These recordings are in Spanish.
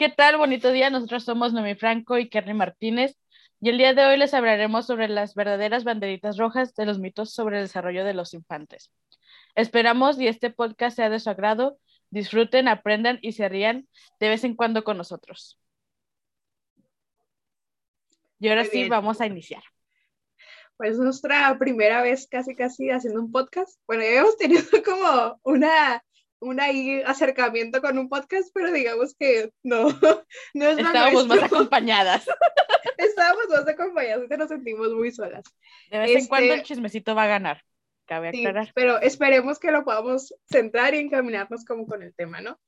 ¿Qué tal? Bonito día. Nosotros somos Noemi Franco y Kerry Martínez y el día de hoy les hablaremos sobre las verdaderas banderitas rojas de los mitos sobre el desarrollo de los infantes. Esperamos y este podcast sea de su agrado. Disfruten, aprendan y se rían de vez en cuando con nosotros. Y ahora sí, vamos a iniciar. Pues nuestra primera vez casi casi haciendo un podcast. Bueno, ya hemos tenido como una, una ahí acercamiento con un podcast, pero digamos que no, no es Estábamos más acompañadas. Estábamos más acompañadas, nos sentimos muy solas. De vez en Este- cuando el chismecito va a ganar. Cabe Sí, aclarar. pero esperemos que lo podamos centrar y encaminarnos como con el tema, ¿no?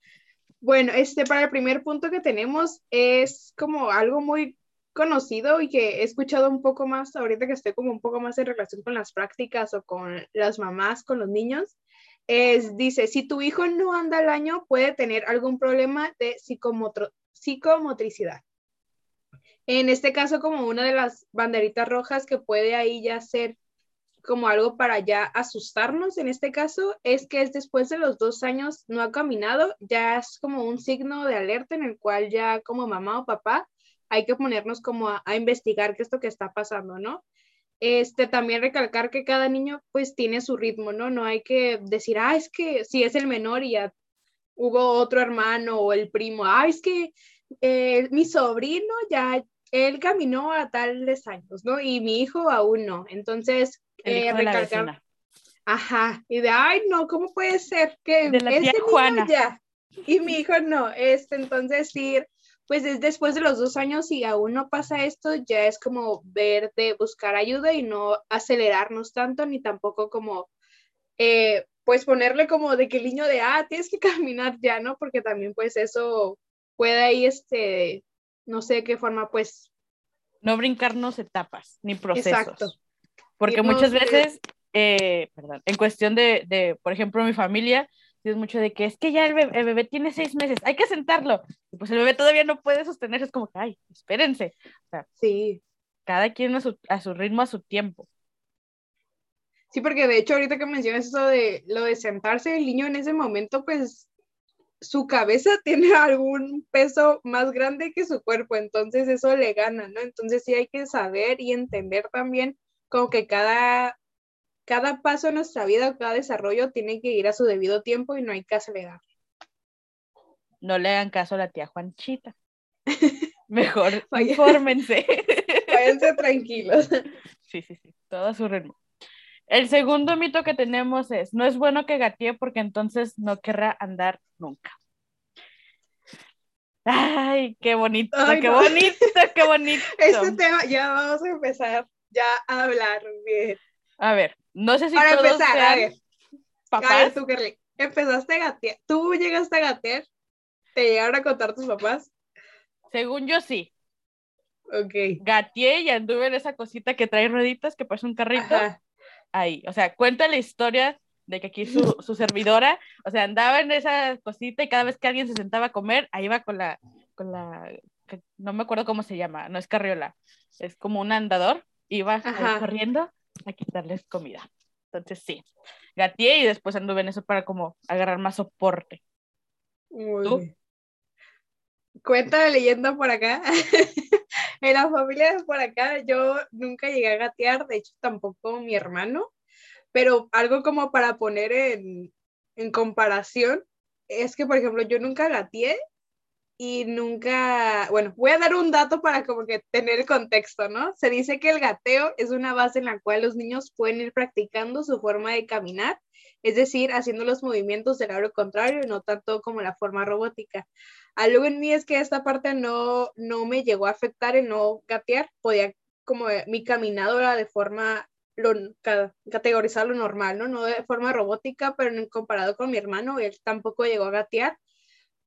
Bueno, este, para el primer punto que tenemos es como algo muy conocido y que he escuchado un poco más ahorita que estoy como un poco más en relación con las prácticas o con las mamás, con los niños. Es, dice, si tu hijo no anda al año, puede tener algún problema de psicomotricidad. En este caso, como una de las banderitas rojas que puede ahí ya ser como algo para ya asustarnos en este caso, es que es después de los dos años no ha caminado, ya es como un signo de alerta en el cual ya como mamá o papá hay que ponernos como a, a investigar qué es lo que está pasando, ¿no? Este, también recalcar que cada niño pues tiene su ritmo, ¿no? No hay que decir, ah, es que si es el menor y ya hubo otro hermano o el primo, ah, es que eh, mi sobrino ya, él caminó a tales años, ¿no? Y mi hijo aún no. Entonces, El eh, hijo la recalcar-. Ajá, y de, ay, no, ¿cómo puede ser que De la tía niño Juana. ya y mi hijo no? Este, entonces sí, pues es después de los dos años y aún no pasa esto, ya es como ver de buscar ayuda y no acelerarnos tanto, ni tampoco como, eh, pues ponerle como de que el niño de, ah, tienes que caminar ya, ¿no? Porque también pues eso puede ahí, este, no sé de qué forma, pues, No brincarnos etapas ni procesos. exacto. Porque Irnos muchas de- veces, eh, perdón, en cuestión de, de, por ejemplo, mi familia, es mucho de que es que ya el bebé, el bebé tiene seis meses, hay que sentarlo. Y pues el bebé todavía no puede sostenerse, es como que, ay, espérense. Sí, Cada quien a su, a su ritmo, a su tiempo. Sí, porque de hecho ahorita que mencionas eso de lo de sentarse, el niño en ese momento, pues su cabeza tiene algún peso más grande que su cuerpo, entonces eso le gana, ¿no? Entonces sí hay que saber y entender también como que cada, cada paso en nuestra vida, cada desarrollo tiene que ir a su debido tiempo y no hay que acelerar. No le hagan caso a la tía Juanchita. Mejor infórmense. Váyanse tranquilos. Sí, sí, sí, todo a su ritmo. El segundo mito que tenemos es, no es bueno que gatee porque entonces no querrá andar nunca. Ay, qué bonito, Ay, qué no. bonito, qué bonito. Este tema ya vamos a empezar ya a hablar bien. A ver, no sé si Para todos empezar, a ver, A ver, papás. tú, Kerly, empezaste a gatear. ¿Tú llegaste a gatear? ¿Te llegaron a contar tus papás? Según yo sí, Ok. gateé y anduve en esa cosita que trae rueditas que parece un carrito. Ajá. ahí. O sea, cuenta la historia de que aquí su, su servidora, o sea, andaba en esa cosita y cada vez que alguien se sentaba a comer, ahí iba con la, con la, no me acuerdo cómo se llama, no es carriola, es como un andador, iba corriendo a quitarles comida. Entonces sí, gateé y después anduve en eso para como agarrar más soporte. Muy ¿Tú? bien. Cuenta la leyenda por acá. en la familia de por acá yo nunca llegué a gatear, de hecho tampoco mi hermano, pero algo como para poner en, en comparación es que, por ejemplo, yo nunca gateé y nunca, bueno, voy a dar un dato para como que tener el contexto, ¿no? Se dice que el gateo es una base en la cual los niños pueden ir practicando su forma de caminar, es decir, haciendo los movimientos del lado contrario, no tanto como la forma robótica. Algo en mí es que esta parte no, no me llegó a afectar en no gatear, podía como eh, mi caminado era de forma, lo, ca- categorizar lo normal, ¿no? No de forma robótica, pero comparado con mi hermano, él tampoco llegó a gatear,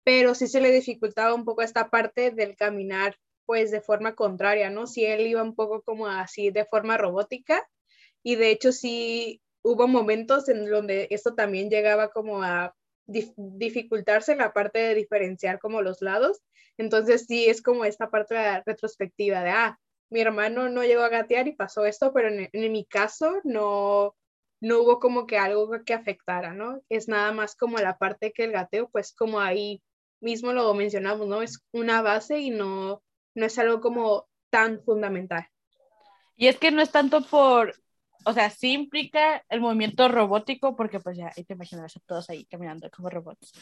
pero sí se le dificultaba un poco esta parte del caminar, pues de forma contraria, ¿no? Si él iba un poco como así de forma robótica, y de hecho sí hubo momentos en donde esto también llegaba como a dif- dificultarse la parte de diferenciar como los lados. Entonces sí es como esta parte de retrospectiva de, ah, mi hermano no llegó a gatear y pasó esto, pero en, en mi caso no, no hubo como que algo que afectara, ¿no? Es nada más como la parte que el gateo, pues como ahí mismo lo mencionamos, ¿no? Es una base y no, no es algo como tan fundamental. Y es que no es tanto por, o sea, sí implica el movimiento robótico, porque pues ya ahí te imaginas a todos ahí caminando como robots.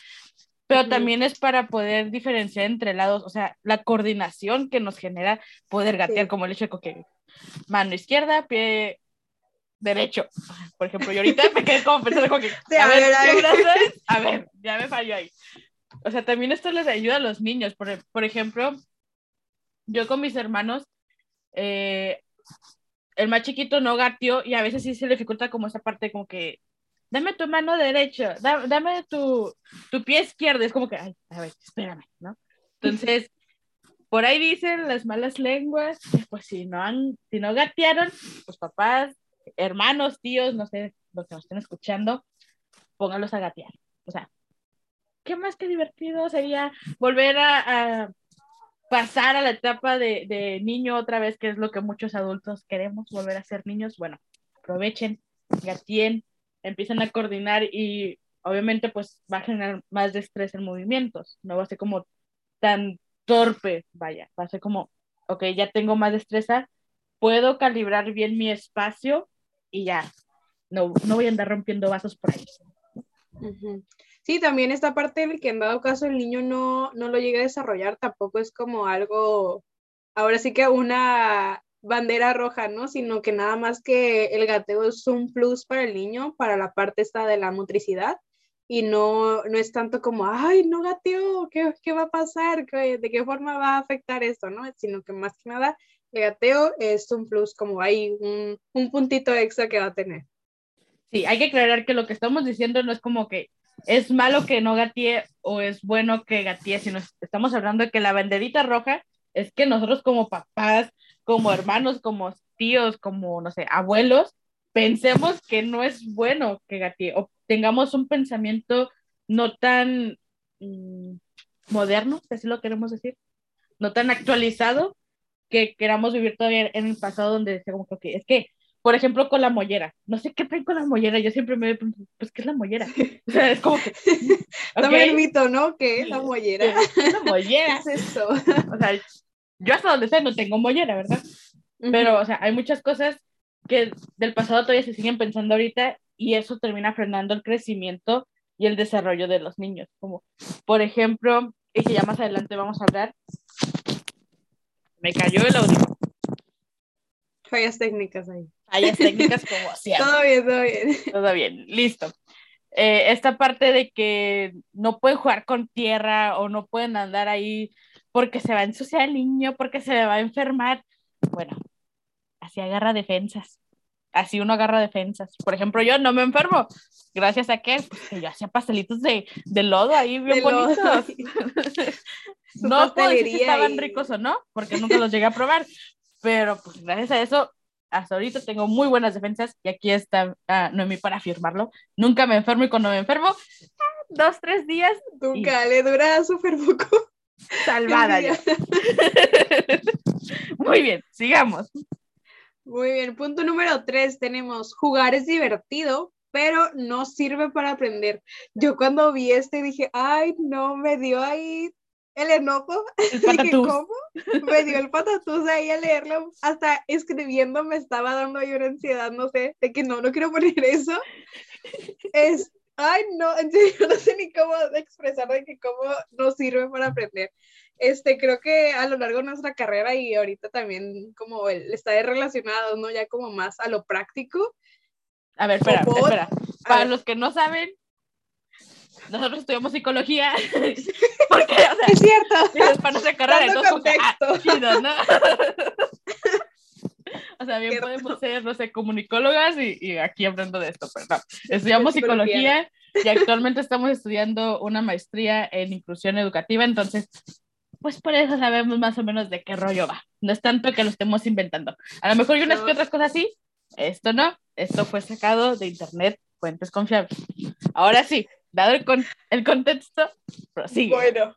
Pero también es para poder diferenciar entre lados, o sea, la coordinación que nos genera poder gatear, como el hecho de que mano izquierda, pie derecho. Por ejemplo, yo ahorita me quedé como pensando como que, a, ver, a ver, ya me falló ahí. O sea, también esto les ayuda a los niños. Por, por ejemplo, yo con mis hermanos, eh, el más chiquito no gateó y a veces sí se dificulta como esa parte como que, dame tu mano derecha, dame tu, tu pie izquierdo. Es como que, ay, a ver, espérame, ¿no? Entonces, por ahí dicen las malas lenguas, pues si no han, si no gatearon, pues papás, hermanos, tíos, no sé, los que nos estén escuchando, pónganlos a gatear. O sea, ¿qué más que divertido sería volver a, pasar a la etapa de, de, niño otra vez, que es lo que muchos adultos queremos, volver a ser niños? Bueno, aprovechen, gatien, empiecen a coordinar y obviamente pues va a generar más estrés en movimientos, no va a ser como tan torpe, vaya, va a ser como, ok, ya tengo más destreza, puedo calibrar bien mi espacio y ya, no, no voy a andar rompiendo vasos por ahí. Sí, también esta parte en que en dado caso el niño no, no lo llega a desarrollar, tampoco es como algo, ahora sí que una bandera roja, ¿no? Sino que nada más que el gateo es un plus para el niño, para la parte esta de la motricidad, y no, no es tanto como, ay, no gateo, ¿qué, qué va a pasar? ¿De qué forma va a afectar esto, no? Sino que más que nada gateo es un plus, como hay un, un puntito extra que va a tener. Sí, hay que aclarar que lo que estamos diciendo no es como que es malo que no gatee o es bueno que gatee, sino estamos hablando de que la banderita roja es que nosotros como papás, como hermanos, como tíos, como, no sé, abuelos, pensemos que no es bueno que gatee o tengamos un pensamiento no tan mm, moderno, si así lo queremos decir, no tan actualizado, que queramos vivir todavía en el pasado donde decíamos que es que, por ejemplo, con la mollera, no sé qué traen con la mollera, yo siempre me pregunto, pues, ¿qué es la mollera? O sea, es como que... También el mito, ¿no? ¿Qué es la mollera? ¿Qué es la mollera? es eso? O sea, yo hasta donde sé no tengo mollera, ¿verdad? Pero, o sea, hay muchas cosas que del pasado todavía se siguen pensando ahorita y eso termina frenando el crecimiento y el desarrollo de los niños. Como, por ejemplo, y que ya más adelante vamos a hablar, me cayó el audio. Fallas técnicas ahí. Fallas técnicas como siempre. todo bien, todo bien. Todo bien, listo. Eh, esta parte de que no pueden jugar con tierra o no pueden andar ahí porque se va a ensuciar el niño, porque se va a enfermar. Bueno, así agarra defensas. Así uno agarra defensas. Por ejemplo, yo no me enfermo. Gracias a que, pues, que yo hacía pastelitos de, de lodo ahí bien bonitos. no puedo decir si estaban ricos o no, porque nunca los llegué a probar, pero pues gracias a eso, hasta ahorita tengo muy buenas defensas y aquí está uh, Noemí para afirmarlo. Nunca me enfermo y cuando me enfermo, ah, dos, tres días. Nunca le dura súper poco. Salvada ya. muy bien, sigamos. Muy bien, punto número tres tenemos jugar es divertido, pero no sirve para aprender. Yo cuando vi este dije, ay, no, me dio ahí el enojo. El patatús. ¿Cómo? Me dio el patatús ahí a leerlo, hasta escribiendo me estaba dando ahí una ansiedad, no sé, de que no, no quiero poner eso. Es, ay, no, serio, no sé ni cómo expresar de que cómo no sirve para aprender. Este, creo que a lo largo de nuestra carrera y ahorita también como el, está relacionado, ¿no? Ya como más a lo práctico. A ver, espera, espera. Para los que no saben, nosotros estudiamos psicología. Porque, o sea, es cierto. para nuestra carrera, entonces, ah, chido, ¿no? O sea, bien podemos ser, no sé, comunicólogas y, y, aquí hablando de esto, pero no. Estudiamos psicología y actualmente estamos estudiando una maestría en inclusión educativa, entonces, pues por eso sabemos más o menos de qué rollo va. No es tanto que lo estemos inventando. A lo mejor hay unas que otras cosas sí, esto no, esto fue sacado de internet, fuentes confiables. Ahora sí, dado el, con el contexto, prosigue. Bueno,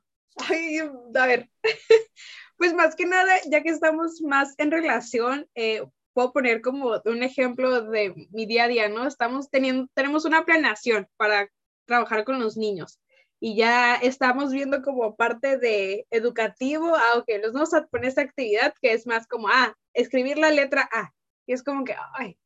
ay, a ver, pues más que nada, ya que estamos más en relación, eh, puedo poner como un ejemplo de mi día a día, ¿no? Estamos teniendo, tenemos una planeación para trabajar con los niños. y ya estamos viendo como parte de educativo, ah, ok, nos vamos a poner esta actividad que es más como, ah, escribir la letra A. Y es como que, ay,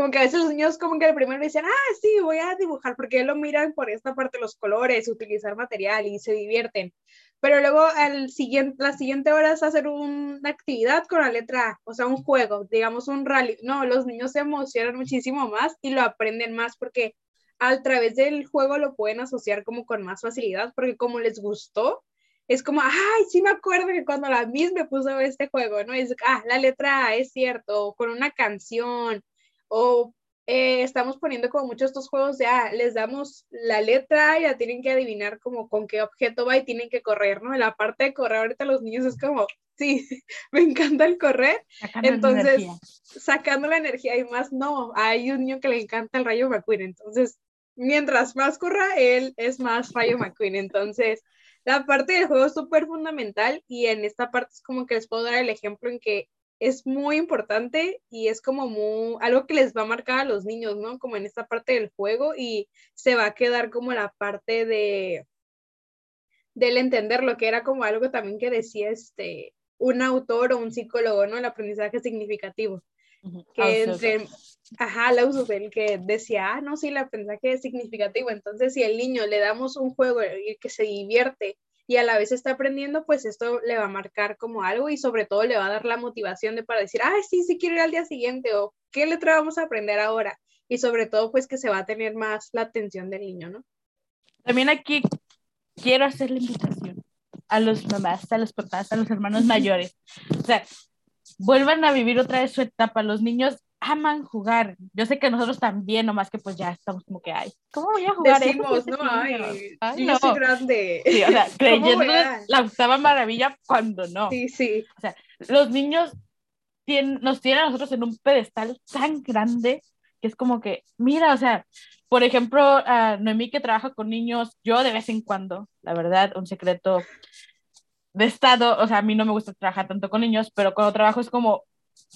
como que a veces los niños como que al primero dicen, ah, sí, voy a dibujar, porque lo miran por esta parte los colores, utilizar material y se divierten. Pero luego al siguiente, la siguiente hora es hacer una actividad con la letra A, o sea, un juego, digamos un rally. No, los niños se emocionan muchísimo más y lo aprenden más porque a través del juego lo pueden asociar como con más facilidad, porque como les gustó, es como, ay, sí me acuerdo que cuando la misma me puso este juego, ¿no? Es, ah, la letra A es cierto, con una canción, o eh, estamos poniendo como muchos estos juegos de, ah, les damos la letra y ya tienen que adivinar como con qué objeto va y tienen que correr, ¿no? En la parte de correr ahorita los niños es como, sí, me encanta el correr. entonces, sacando la energía y más, no, hay un niño que le encanta el Rayo McQueen, entonces, mientras más corra, él es más Rayo McQueen, entonces... La parte del juego es súper fundamental y en esta parte es como que les puedo dar el ejemplo en que es muy importante y es como muy, algo que les va a marcar a los niños, ¿no? Como en esta parte del juego y se va a quedar como la parte de del entender lo que era como algo también que decía este un autor o un psicólogo, ¿no? El aprendizaje significativo. Que entre, ajá, el que decía, ah, no, sí, el aprendizaje es significativo. Entonces, si el niño le damos un juego y que se divierte y a la vez está aprendiendo, pues esto le va a marcar como algo y sobre todo le va a dar la motivación de para decir, ay, sí, sí quiero ir al día siguiente o qué letra vamos a aprender ahora. Y sobre todo, pues que se va a tener más la atención del niño, ¿no? También aquí quiero hacer la invitación a los mamás, a los papás, a los hermanos mayores. O sea, vuelvan a vivir otra vez su etapa. Los niños aman jugar. Yo sé que nosotros también, nomás que pues ya estamos como que, ay, ¿cómo voy a jugar Decimos, no, ay, yo soy grande. Sí, o sea, creyendo la octava maravilla cuando no. Sí, sí. O sea, los niños tienen, nos tienen a nosotros en un pedestal tan grande que es como que, mira, o sea, por ejemplo, a Noemí que trabaja con niños, yo de vez en cuando, la verdad, un secreto de estado, o sea, a mí no me gusta trabajar tanto con niños, pero cuando trabajo es como,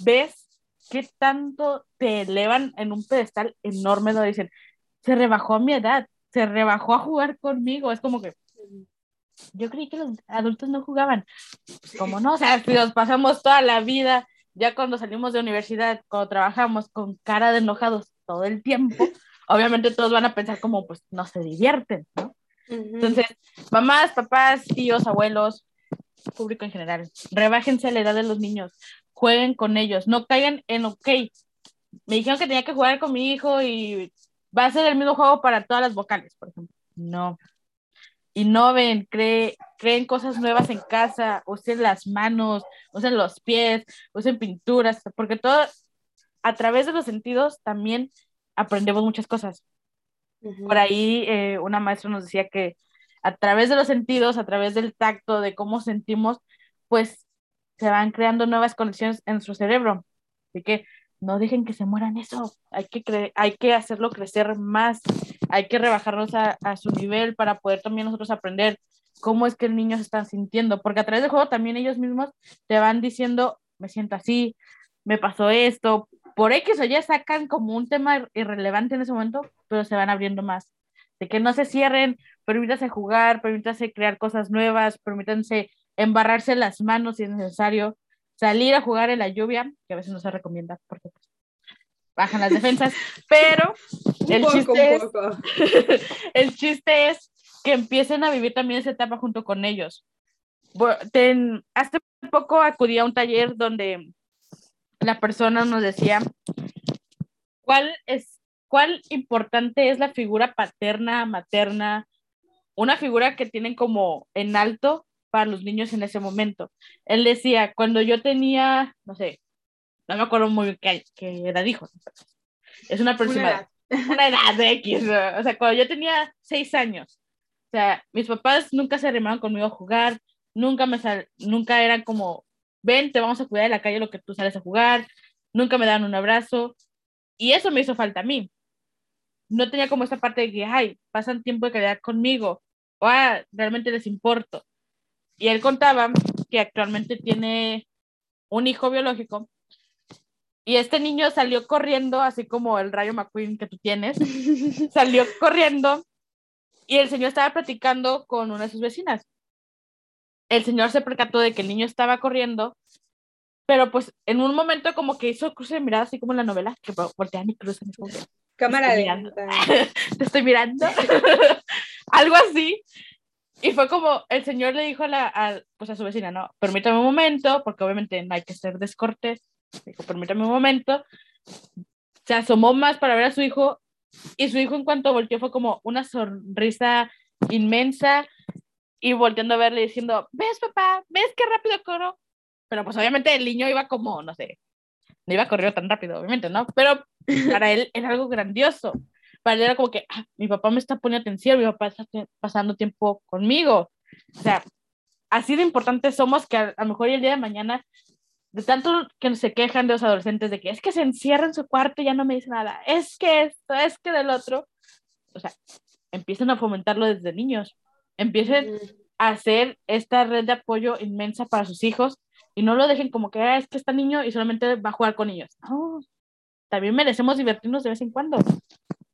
ves ¿qué tanto te elevan en un pedestal enorme donde dicen, se rebajó a mi edad, se rebajó a jugar conmigo? Es como que, yo creí que los adultos no jugaban. Como no, o sea, si nos pasamos toda la vida, ya cuando salimos de universidad, cuando trabajamos con cara de enojados todo el tiempo, obviamente todos van a pensar como, pues, no se divierten, ¿no? Entonces, mamás, papás, tíos, abuelos, público en general, rebájense la edad de los niños, jueguen con ellos, no caigan en, ok, me dijeron que tenía que jugar con mi hijo y va a ser el mismo juego para todas las vocales, por ejemplo. No. Innoven, creen, creen cosas nuevas en casa, usen las manos, usen los pies, usen pinturas, porque todo, a través de los sentidos también aprendemos muchas cosas. Por ahí eh, una maestra nos decía que a través de los sentidos, a través del tacto, de cómo sentimos, pues se van creando nuevas conexiones en nuestro cerebro. Así que no dejen que se mueran eso. Hay que, hay que hacerlo crecer más. Hay que rebajarnos a, su nivel para poder también nosotros aprender cómo es que el niño se está sintiendo. Porque a través del juego también ellos mismos te van diciendo, me siento así, me pasó esto. Por X o ya sacan como un tema irrelevante en ese momento, pero se van abriendo más. De que no se cierren, permítanse jugar, permítanse crear cosas nuevas, permítanse embarrarse las manos si es necesario, salir a jugar en la lluvia, que a veces no se recomienda porque pues, bajan las defensas, pero el, chiste es, el chiste es que empiecen a vivir también esa etapa junto con ellos. hace poco acudí a un taller donde la persona nos decía cuál es cuál importante es la figura paterna, materna, una figura que tienen como en alto para los niños en ese momento. Él decía, cuando yo tenía, no sé, no me acuerdo muy bien qué, qué edad dijo, es una persona, una edad, de X, o sea, cuando yo tenía seis años, o sea, mis papás nunca se arrimaron conmigo a jugar, nunca me sal, nunca eran como, ven, te vamos a cuidar de la calle lo que tú sales a jugar, nunca me dan un abrazo, y eso me hizo falta a mí. No tenía como esa parte de que, ay, pasan tiempo de calidad conmigo, o ah, realmente les importo. Y él contaba que actualmente tiene un hijo biológico y este niño salió corriendo, así como el Rayo McQueen que tú tienes, salió corriendo y el señor estaba platicando con una de sus vecinas. El señor se percató de que el niño estaba corriendo, pero pues en un momento como que hizo cruce de mirada, así como en la novela, que voltea mi cruce. Cámara de... Te estoy mirando. Algo así. Y fue como, el señor le dijo a, la, pues a su vecina, no, permítame un momento, porque obviamente no hay que ser descortés. Dijo, permítame un momento. Se asomó más para ver a su hijo y su hijo en cuanto volteó fue como una sonrisa inmensa y volteando a verle diciendo, ¿ves papá? ¿Ves qué rápido corro? Pero pues obviamente el niño iba como, no sé, no iba a correr tan rápido, obviamente, ¿no? Pero para él era algo grandioso. Para él era como que, ah, mi papá me está poniendo atención, mi papá está pasando tiempo conmigo. O sea, así de importantes somos que a, lo mejor el día de mañana de tanto que se quejan de los adolescentes de que es que se encierra en su cuarto y ya no me dice nada, es que esto, es que del otro, o sea, empiecen a fomentarlo desde niños, empiecen a hacer esta red de apoyo inmensa para sus hijos y no lo dejen como que ah, es que está niño y solamente va a jugar con ellos. No, también merecemos divertirnos de vez en cuando.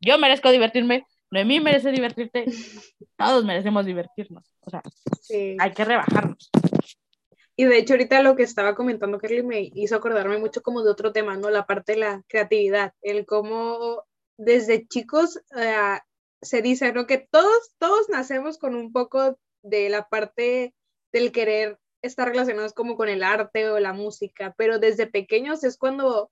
Yo merezco divertirme, Noemí merece divertirte, todos merecemos divertirnos. O sea, hay que rebajarnos. Y de hecho ahorita lo que estaba comentando Kerly me hizo acordarme mucho como de otro tema, ¿no? La parte de la creatividad, el cómo desde chicos eh, se dice, ¿no? Que todos, todos nacemos con un poco de la parte del querer estar relacionados como con el arte o la música, pero desde pequeños es cuando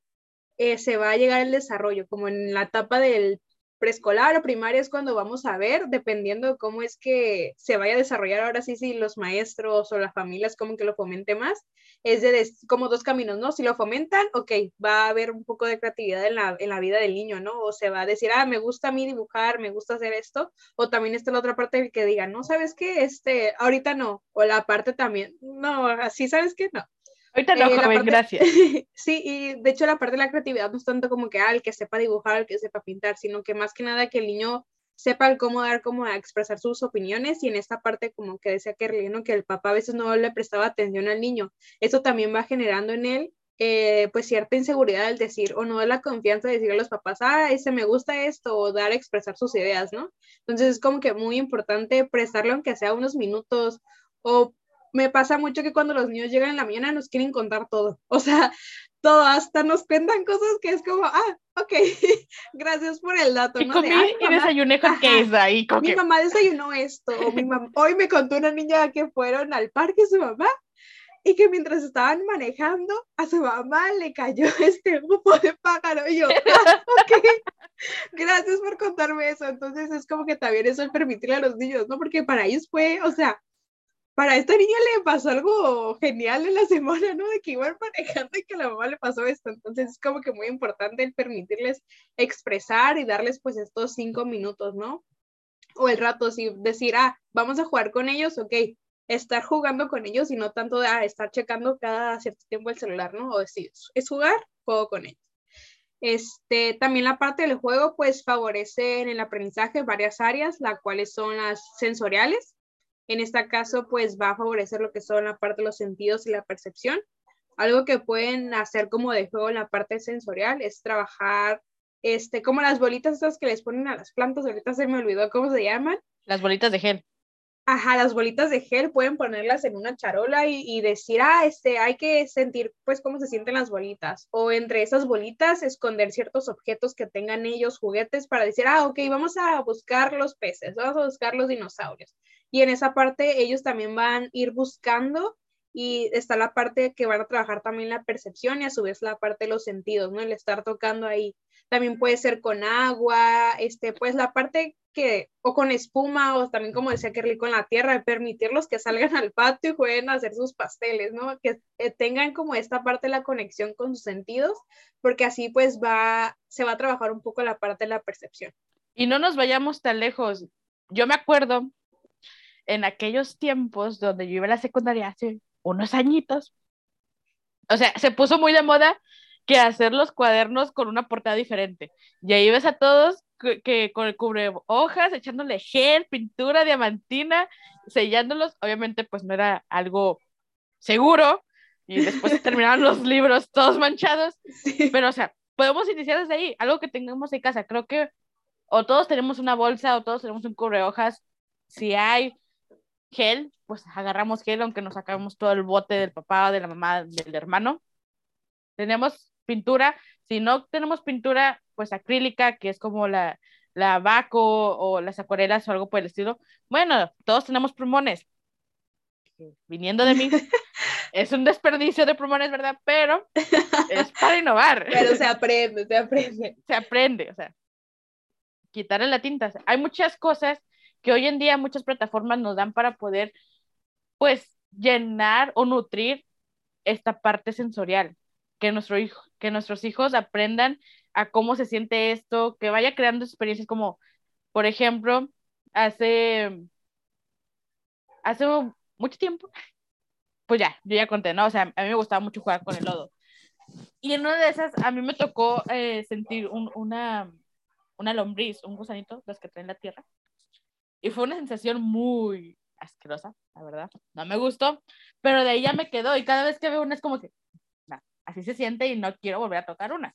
eh, se va a llegar el desarrollo, como en la etapa del preescolar o primaria es cuando vamos a ver, dependiendo de cómo es que se vaya a desarrollar ahora sí, si los maestros o las familias como que lo fomente más, es de como dos caminos, ¿no? Si lo fomentan, ok, va a haber un poco de creatividad en la, en la vida del niño, ¿no? O se va a decir, ah, me gusta a mí dibujar, me gusta hacer esto, o también está la otra parte que diga, no, ¿sabes qué? Este, ahorita no, o la parte también, no, así, ¿sabes qué? No. Ahorita no, eh, gracias. sí, y de hecho la parte de la creatividad no es tanto como que, ah, el que sepa dibujar, el que sepa pintar, sino que más que nada que el niño sepa el cómo dar, cómo expresar sus opiniones y en esta parte como que decía que, ¿no? que el papá a veces no le prestaba atención al niño. Eso también va generando en él eh, pues cierta inseguridad al decir o no la confianza de decirle a los papás, ah, ese me gusta esto o dar a expresar sus ideas, ¿no? Entonces es como que muy importante prestarle aunque sea unos minutos o me pasa mucho que cuando los niños llegan en la mañana nos quieren contar todo, o sea, todo, hasta nos cuentan cosas que es como, ah, ok, gracias por el dato. Y ¿no? comí y desayuné con queso ahí. Mi mamá desayunó esto, mi mamá, hoy me contó una niña que fueron al parque su mamá y que mientras estaban manejando a su mamá le cayó este grupo de pájaro y yo, ah, ok, gracias por contarme eso. Entonces es como que también eso el permitirle a los niños, ¿no? Porque para ellos fue, o sea, para esta niña le pasó algo genial en la semana, ¿no? De que iban manejando y que a la mamá le pasó esto. Entonces es como que muy importante el permitirles expresar y darles pues estos cinco minutos, ¿no? O el rato, si decir, ah, vamos a jugar con ellos, ok, estar jugando con ellos y no tanto de ah, estar checando cada cierto tiempo el celular, ¿no? O decir, es jugar, juego con ellos. Este, también la parte del juego pues favorece en el aprendizaje varias áreas, las cuales son las sensoriales, en este caso, pues va a favorecer lo que son la parte de los sentidos y la percepción. Algo que pueden hacer como de juego en la parte sensorial es trabajar, este, como las bolitas estas que les ponen a las plantas, ahorita se me olvidó cómo se llaman. Las bolitas de gel. Ajá, las bolitas de gel pueden ponerlas en una charola y, decir, ah, este, hay que sentir pues cómo se sienten las bolitas. O entre esas bolitas esconder ciertos objetos que tengan ellos, juguetes, para decir, ah, ok, vamos a buscar los peces, vamos a buscar los dinosaurios y en esa parte ellos también van a ir buscando y está la parte que van a trabajar también la percepción y a su vez la parte de los sentidos, ¿no? El estar tocando ahí. También puede ser con agua, este, pues la parte que, o con espuma, o también como decía Kerly, con la tierra, permitirlos que salgan al patio y jueguen a hacer sus pasteles, ¿no? Que tengan como esta parte de la conexión con sus sentidos, porque así pues va, se va a trabajar un poco la parte de la percepción. Y no nos vayamos tan lejos. Yo me acuerdo en aquellos tiempos donde yo iba a la secundaria hace unos añitos, o sea, se puso muy de moda que hacer los cuadernos con una portada diferente. Y ahí ves a todos que, con el cubre hojas, echándole gel, pintura, diamantina, sellándolos. Obviamente, pues no era algo seguro. Y después terminaron los libros todos manchados. Pero, o sea, podemos iniciar desde ahí, algo que tengamos en casa. Creo que o todos tenemos una bolsa o todos tenemos un hojas. Si hay gel, pues agarramos gel aunque nos sacamos todo el bote del papá, de la mamá, del hermano. Tenemos pintura, si no tenemos pintura, pues acrílica, que es como la, la Baco o las acuarelas o algo por el estilo. Bueno, todos tenemos plumones. Viniendo de mí, es un desperdicio de plumones, ¿verdad? Pero es para innovar. Pero se aprende, se aprende. Se aprende, o sea, quitarle la tinta. hay muchas cosas que hoy en día muchas plataformas nos dan para poder, pues, llenar o nutrir esta parte sensorial, que, nuestro hijo, que nuestros hijos aprendan a cómo se siente esto, que vaya creando experiencias como, por ejemplo, hace, hace mucho tiempo, pues ya, yo ya conté, ¿no? O sea, a mí me gustaba mucho jugar con el lodo. Y en una de esas, a mí me tocó eh, sentir una, una lombriz, un gusanito, los que traen la tierra. Y fue una sensación muy asquerosa, la verdad. No me gustó, pero de ahí ya me quedó. Y cada vez que veo una es como que, así se siente y no quiero volver a tocar una.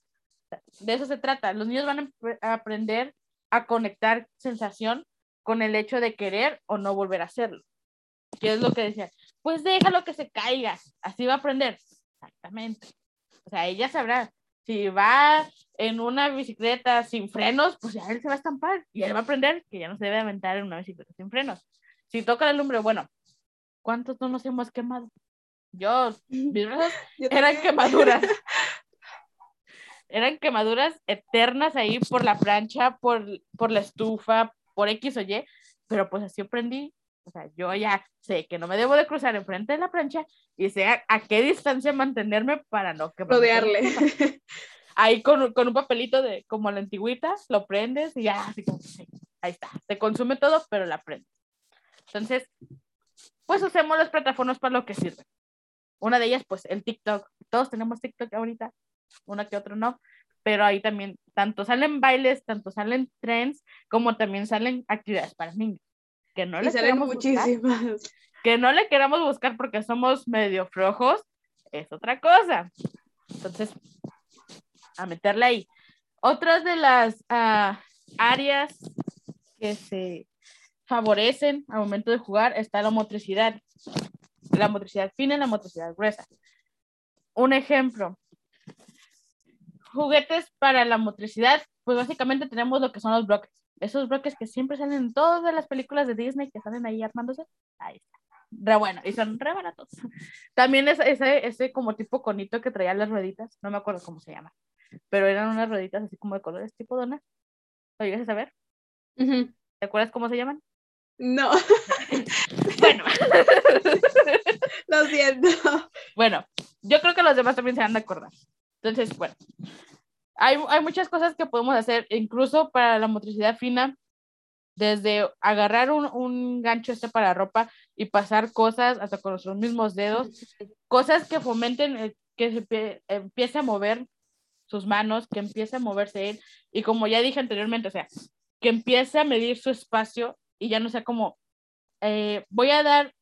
De eso se trata. Los niños van a aprender a conectar sensación con el hecho de querer o no volver a hacerlo. ¿Qué es lo que decía? Pues déjalo que se caiga, así va a aprender. Exactamente. O sea, ella sabrá, si va en una bicicleta sin frenos, pues ya él se va a estampar y él va a aprender que ya no se debe aventar en una bicicleta sin frenos. Si toca el lumbre, bueno, ¿cuántos no nos hemos quemado? Yo, mis brazos eran quemaduras. eran quemaduras eternas ahí por la plancha, por, por la estufa, por X o Y, pero pues así aprendí. O sea, yo ya sé que no me debo de cruzar enfrente de la plancha y sé a, qué distancia mantenerme para no quemarme. Rodearle. Ahí con, con, un papelito de como la antigüita, lo prendes y ya, así como, ahí está. Se consume todo, pero la prendes. Entonces, pues usemos las plataformas para lo que sirven. Una de ellas, pues el TikTok. Todos tenemos TikTok ahorita, una que otro no, pero ahí también tanto salen bailes, tanto salen trends, como también salen actividades para niños. Que no les salen muchísimas. que no le queramos buscar porque somos medio flojos, es otra cosa. Entonces, a meterle ahí. Otras de las ah, áreas que se favorecen al momento de jugar está la motricidad la motricidad fina y la motricidad gruesa. Un ejemplo, juguetes para la motricidad, pues básicamente tenemos lo que son los bloques. Esos bloques que siempre salen en todas las películas de Disney que salen ahí armándose. Ahí está. Re bueno, y son re baratos. También ese, ese, ese como tipo conito que traía las rueditas, no me acuerdo cómo se llama, pero eran unas rueditas así como de colores tipo dona. ¿Lo llegas a saber? ¿Te acuerdas cómo se llaman? No. bueno. Lo siento. Bueno, yo creo que los demás también se van a acordar. Entonces, bueno, hay, hay muchas cosas que podemos hacer, incluso para la motricidad fina, desde agarrar un, un, gancho este para ropa y pasar cosas hasta con nuestros mismos dedos, cosas que fomenten que se empiece a mover sus manos, que empiece a moverse él, y como ya dije anteriormente, o sea, que empiece a medir su espacio y ya no sea como, eh, voy a dar,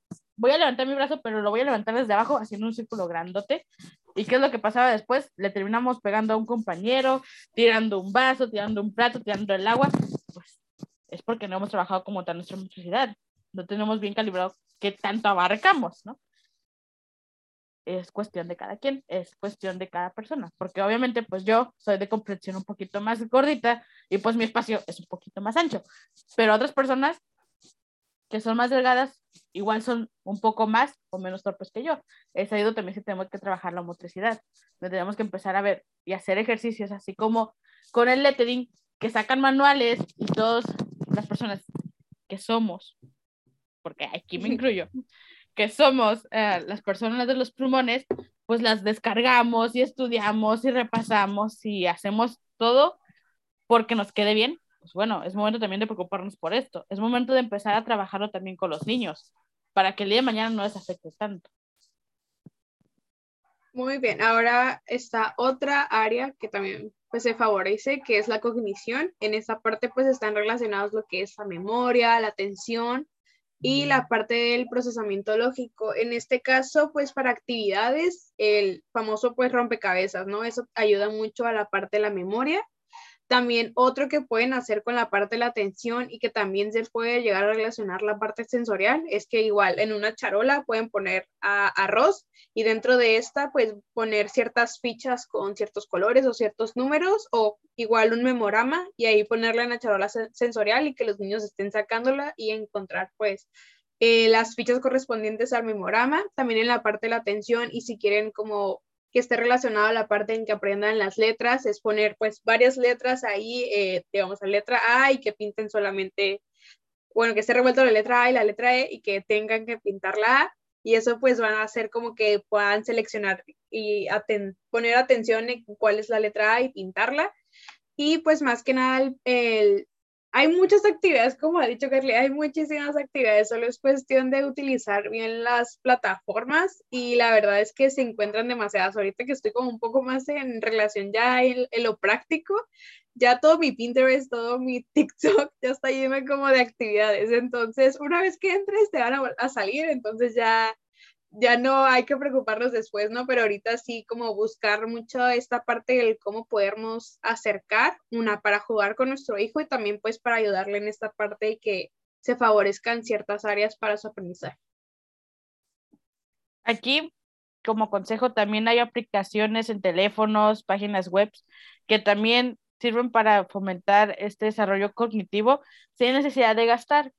voy a levantar mi brazo, pero lo voy a levantar desde abajo haciendo un círculo grandote. ¿Y qué es lo que pasaba después? Le terminamos pegando a un compañero, tirando un vaso, tirando un plato, tirando el agua. Pues es porque no hemos trabajado como tal nuestra motricidad. No tenemos bien calibrado qué tanto abarcamos, ¿no? es cuestión de cada quien, es cuestión de cada persona, porque obviamente pues yo soy de complexión un poquito más gordita y pues mi espacio es un poquito más ancho, pero otras personas que son más delgadas igual son un poco más o menos torpes que yo. Es ahí donde también tenemos que trabajar la motricidad, donde tenemos que empezar a ver y hacer ejercicios así como con el lettering que sacan manuales y todas las personas que somos, porque aquí me incluyo, que somos eh, las personas de los pulmones, pues las descargamos y estudiamos y repasamos y hacemos todo porque nos quede bien. Pues bueno, es momento también de preocuparnos por esto. Es momento de empezar a trabajarlo también con los niños para que el día de mañana no les afecte tanto. Muy bien, ahora está otra área que también pues se favorece, que es la cognición. En esta parte pues están relacionados lo que es la memoria, la atención, y la parte del procesamiento lógico. En este caso, pues para actividades, el famoso pues rompecabezas, ¿no? Eso ayuda mucho a la parte de la memoria. También otro que pueden hacer con la parte de la atención y que también se puede llegar a relacionar la parte sensorial es que igual en una charola pueden poner arroz y dentro de esta pues poner ciertas fichas con ciertos colores o ciertos números o igual un memorama y ahí ponerla en la charola sensorial y que los niños estén sacándola y encontrar pues eh, las fichas correspondientes al memorama, también en la parte de la atención y si quieren como que esté relacionado a la parte en que aprendan las letras, es poner pues varias letras ahí, eh, digamos, la letra A y que pinten solamente, bueno, que esté revuelto la letra A y la letra E y que tengan que pintar la A y eso pues van a hacer como que puedan seleccionar y poner atención en cuál es la letra A y pintarla. Y pues más que nada el, hay muchas actividades, como ha dicho Carly, hay muchísimas actividades, solo es cuestión de utilizar bien las plataformas y la verdad es que se encuentran demasiadas. Ahorita que estoy como un poco más en relación ya en, lo práctico, ya todo mi Pinterest, todo mi TikTok ya está lleno como de actividades. Entonces, una vez que entres te van a, a salir, entonces ya ya no hay que preocuparnos después, ¿no? Pero ahorita sí como buscar mucho esta parte del cómo podernos acercar, una para jugar con nuestro hijo y también pues para ayudarle en esta parte y que se favorezcan ciertas áreas para su aprendizaje. Aquí, como consejo, también hay aplicaciones en teléfonos, páginas web que también sirven para fomentar este desarrollo cognitivo sin necesidad de gastar,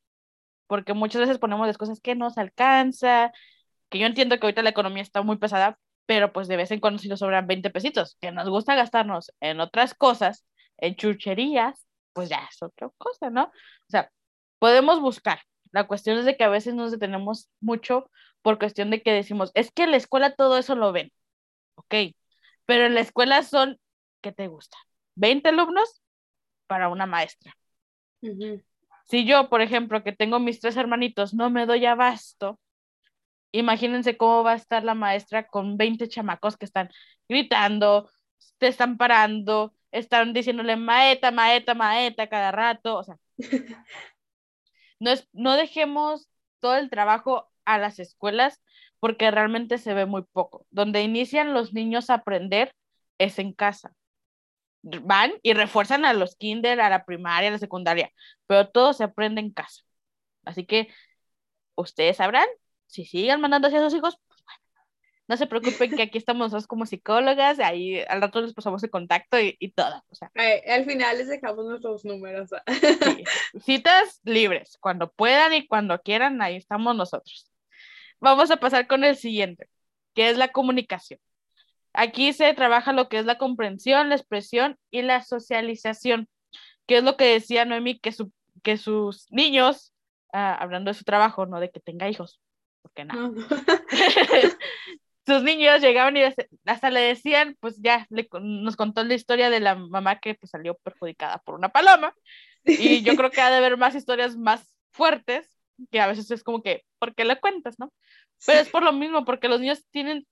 porque muchas veces ponemos las cosas que nos alcanza, que yo entiendo que ahorita la economía está muy pesada, pero pues de vez en cuando si nos sobran 20 pesitos, que nos gusta gastarnos en otras cosas, en chucherías, pues ya es otra cosa, ¿no? O sea, podemos buscar. La cuestión es de que a veces nos detenemos mucho por cuestión de que decimos, es que en la escuela todo eso lo ven, ok, pero en la escuela son, ¿qué te gusta? 20 alumnos para una maestra. Si yo, por ejemplo, que tengo mis tres hermanitos, no me doy abasto, imagínense cómo va a estar la maestra con 20 chamacos que están gritando, te están parando, están diciéndole maeta, maeta, maeta cada rato, o sea, no, es, no dejemos todo el trabajo a las escuelas porque realmente se ve muy poco. Donde inician los niños a aprender es en casa. Van y refuerzan a los kinder, a la primaria, a la secundaria, pero todo se aprende en casa. Así que ustedes sabrán si sigan mandando hacia sus hijos, pues bueno, no se preocupen que aquí estamos nosotros como psicólogas, ahí al rato les pasamos el contacto y, y todo. O sea, al final les dejamos nuestros números. Citas libres, cuando puedan y cuando quieran, ahí estamos nosotros. Vamos a pasar con el siguiente, que es la comunicación. Aquí se trabaja lo que es la comprensión, la expresión y la socialización, que es lo que decía Noemi, que, su, que sus niños, ah, hablando de su trabajo, no de que tenga hijos, porque nada. Sus niños llegaban y hasta le decían, pues ya le, nos contó la historia de la mamá que pues, salió perjudicada por una paloma. Y yo creo que ha de haber más historias más fuertes, que a veces es como que, ¿por qué le cuentas, no? Pero es por lo mismo, porque los niños tienen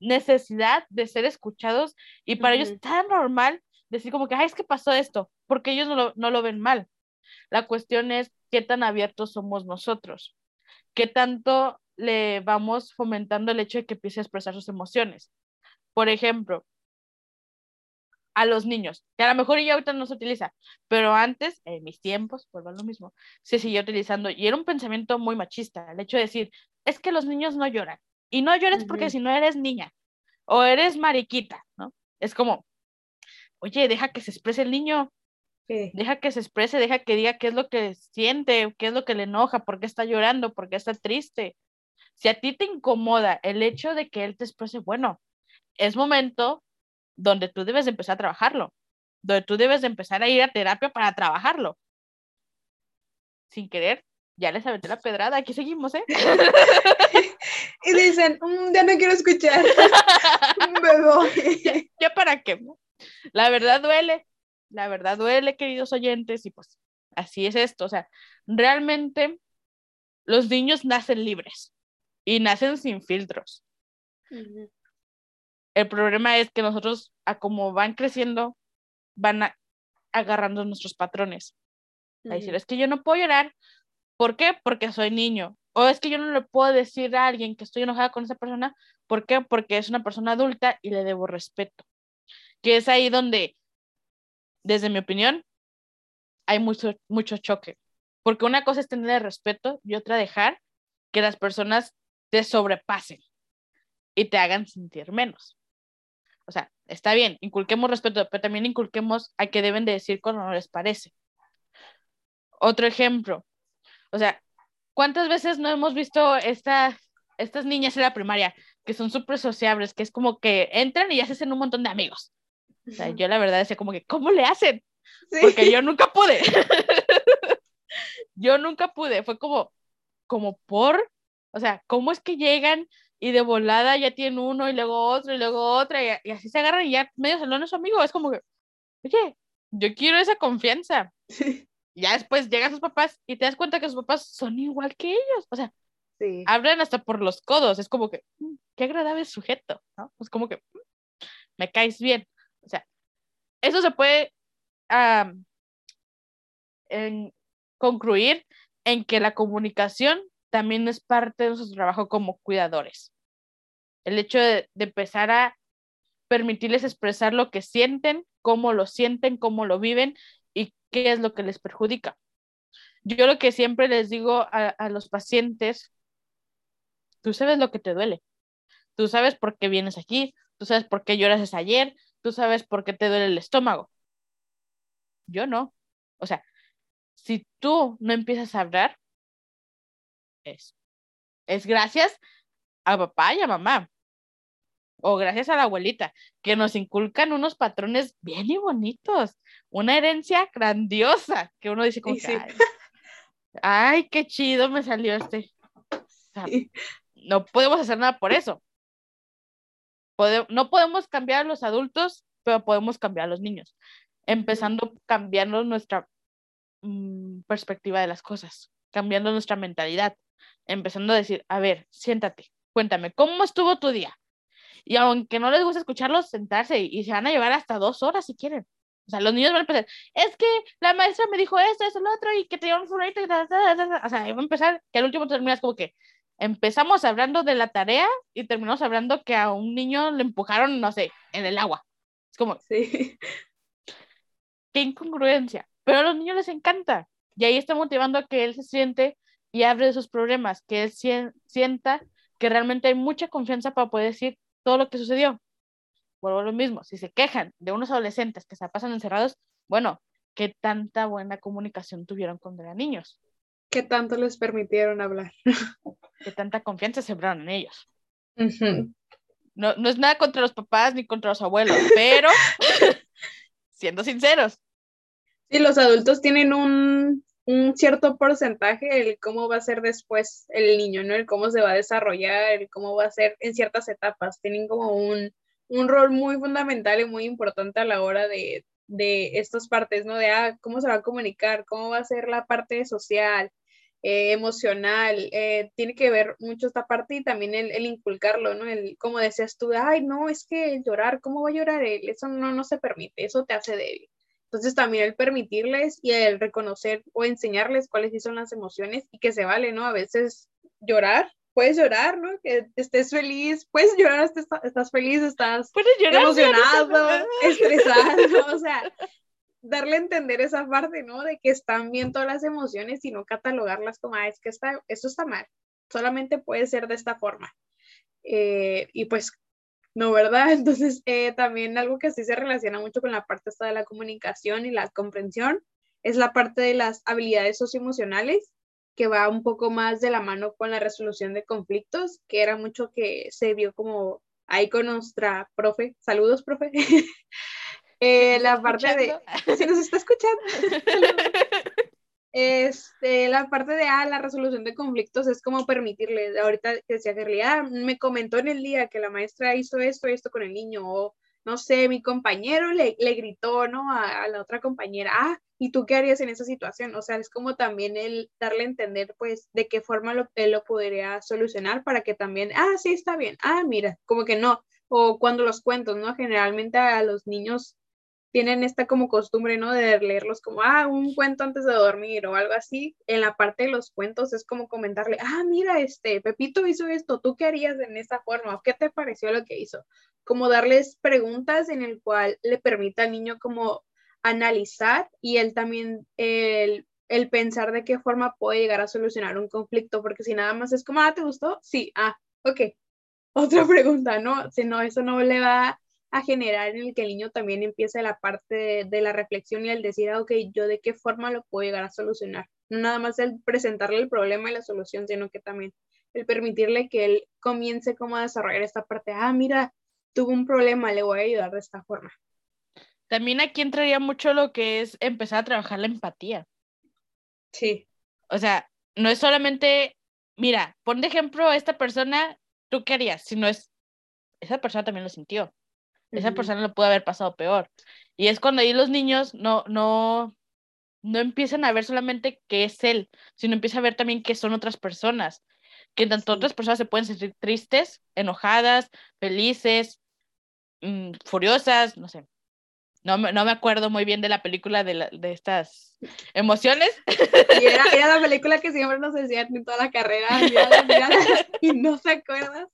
necesidad de ser escuchados y para ellos es tan normal decir como que, ay, es que pasó esto, porque ellos no lo, no lo ven mal. La cuestión es qué tan abiertos somos nosotros qué tanto le vamos fomentando el hecho de que empiece a expresar sus emociones. Por ejemplo, a los niños, que a lo mejor ya ahorita no se utiliza, pero antes, en mis tiempos, vuelvo a lo mismo, se siguió utilizando y era un pensamiento muy machista, el hecho de decir, es que los niños no lloran y no llores porque si no eres niña o eres mariquita, ¿no? Es como, oye, deja que se exprese el niño, Deja que se exprese, deja que diga qué es lo que siente, qué es lo que le enoja, por qué está llorando, por qué está triste. Si a ti te incomoda el hecho de que él te exprese, bueno, es momento donde tú debes de empezar a trabajarlo, donde tú debes de empezar a ir a terapia para trabajarlo. Sin querer, ya les aventé la pedrada, aquí seguimos, ¿eh? y dicen, mm, ya no quiero escuchar, me voy. ¿Ya, ¿Ya para qué? La verdad duele, la verdad duele, queridos oyentes, y pues así es esto. O sea, realmente los niños nacen libres y nacen sin filtros. El problema es que nosotros, a como van creciendo, van agarrando nuestros patrones. A decir, es que yo no puedo llorar. ¿Por qué? Porque soy niño. O es que yo no le puedo decir a alguien que estoy enojada con esa persona. ¿Por qué? Porque es una persona adulta y le debo respeto. Que es ahí donde desde mi opinión, hay mucho, mucho choque. Porque una cosa es tener el respeto y otra dejar que las personas te sobrepasen y te hagan sentir menos. O sea, está bien, inculquemos respeto, pero también inculquemos a que deben de decir cuando no les parece. Otro ejemplo, o sea, ¿cuántas veces no hemos visto esta, estas niñas en la primaria que son súper sociables, que es como que entran y ya se hacen un montón de amigos? O sea, yo la verdad decía como que, ¿cómo le hacen? Porque yo nunca pude. yo nunca pude, fue como, como por, o sea, ¿cómo es que llegan y de volada ya tienen uno y luego otro y luego otra y, así se agarran y ya medio salón es su amigo? Es como que, oye, yo quiero esa confianza. Y ya después llegan sus papás y te das cuenta que sus papás son igual que ellos, o sea, sí. hablan hasta por los codos, es como que, mm, qué agradable sujeto, ¿no? Es como que, mm, me caes bien, eso se puede concluir en que la comunicación también es parte de nuestro trabajo como cuidadores. El hecho de, empezar a permitirles expresar lo que sienten, cómo lo sienten, cómo lo viven y qué es lo que les perjudica. Yo lo que siempre les digo a, a los pacientes, tú sabes lo que te duele, tú sabes por qué vienes aquí, tú sabes por qué lloras ayer, tú sabes por qué te duele el estómago. Yo no. O sea, si tú no empiezas a hablar, es, es gracias a papá y a mamá. O gracias a la abuelita, que nos inculcan unos patrones bien y bonitos, una herencia grandiosa, que uno dice como ay, qué chido me salió este. No podemos hacer nada por eso. No podemos cambiar a los adultos, pero podemos cambiar a los niños empezando cambiando nuestra mm, perspectiva de las cosas, cambiando nuestra mentalidad, empezando a decir, a ver, siéntate, cuéntame, ¿cómo estuvo tu día? Y aunque no les gusta escucharlos, sentarse y, se van a llevar hasta dos horas si quieren. O sea, los niños van a empezar, es que la maestra me dijo esto, eso, lo otro, y que tenía un fulanito, y o sea, va a empezar, que al último terminas como que empezamos hablando de la tarea y terminamos hablando que a un niño le empujaron, no sé, en el agua. Es como, sí qué incongruencia, pero a los niños les encanta y ahí está motivando a que él se siente y abre de sus problemas, que él sienta que realmente hay mucha confianza para poder decir todo lo que sucedió. Vuelvo a lo mismo, si se quejan de unos adolescentes que se pasan encerrados, bueno, ¿qué tanta buena comunicación tuvieron cuando eran niños? ¿Qué tanto les permitieron hablar? ¿Qué tanta confianza sembraron en ellos? no, no es nada contra los papás ni contra los abuelos, pero siendo sinceros, Sí, los adultos tienen un, cierto porcentaje el cómo va a ser después el niño, ¿no? El cómo se va a desarrollar, el cómo va a ser en ciertas etapas. Tienen como un, rol muy fundamental y muy importante a la hora de, estas partes, ¿no? De ah, cómo se va a comunicar, cómo va a ser la parte social, eh, emocional, eh, tiene que ver mucho esta parte y también el, el, inculcarlo, ¿no? El, como decías tú, ay, no, es que llorar, ¿cómo va a llorar él? Eso no, no se permite, eso te hace débil. Entonces también el permitirles y el reconocer o enseñarles cuáles sí son las emociones y que se vale, ¿no? A veces llorar, puedes llorar, ¿no? Que estés feliz, puedes llorar, estás, estás feliz, estás emocionado, estresado, o sea, darle a entender esa parte, ¿no? De que están bien todas las emociones y no catalogarlas como, ah, es que está, eso está mal, solamente puede ser de esta forma. Eh, y pues no, ¿verdad? Entonces, eh, también algo que sí se relaciona mucho con la parte esta de la comunicación y la comprensión es la parte de las habilidades socioemocionales, que va un poco más de la mano con la resolución de conflictos, que era mucho que se vio como ahí con nuestra profe. Saludos, profe. eh, la parte de... Si nos está escuchando. Este, la parte de ah, la resolución de conflictos es como permitirle, ahorita que decía que ah, me comentó en el día que la maestra hizo esto, esto con el niño, o no sé, mi compañero le, le gritó, ¿no? A, la otra compañera, ah, ¿y tú qué harías en esa situación? O sea, es como también el darle a entender, pues, de qué forma lo, él lo podría solucionar para que también, ah, sí, está bien, ah, mira, como que no, o cuando los cuentos, ¿no? Generalmente a los niños tienen esta como costumbre, ¿no? De leerlos como, ah, un cuento antes de dormir o algo así. En la parte de los cuentos es como comentarle, ah, mira, este, Pepito hizo esto, ¿tú qué harías en esta forma? ¿Qué te pareció lo que hizo? Como darles preguntas en el cual le permita al niño como analizar y el también el, el pensar de qué forma puede llegar a solucionar un conflicto, porque si nada más es como, ah, ¿te gustó? Sí, ah, ok. Otra pregunta, ¿no? Si no, eso no le va a generar en el que el niño también empiece la parte de, la reflexión y el decir, ah, ok, yo de qué forma lo puedo llegar a solucionar. No nada más el presentarle el problema y la solución, sino que también el permitirle que él comience como a desarrollar esta parte, ah, mira, tuvo un problema, le voy a ayudar de esta forma. También aquí entraría mucho lo que es empezar a trabajar la empatía. Sí. O sea, no es solamente, mira, pon de ejemplo a esta persona, ¿tú qué harías? Si no es, esa persona también lo sintió. Esa persona lo pudo haber pasado peor. Y es cuando ahí los niños no, no, no empiezan a ver solamente que es él, sino empiezan a ver también que son otras personas que tanto otras personas se pueden sentir tristes, enojadas, felices, mm, furiosas, no sé. No, no me acuerdo muy bien de la película de, de estas emociones. Y era, era, la película que siempre nos decían en toda la carrera, y no se acuerdan.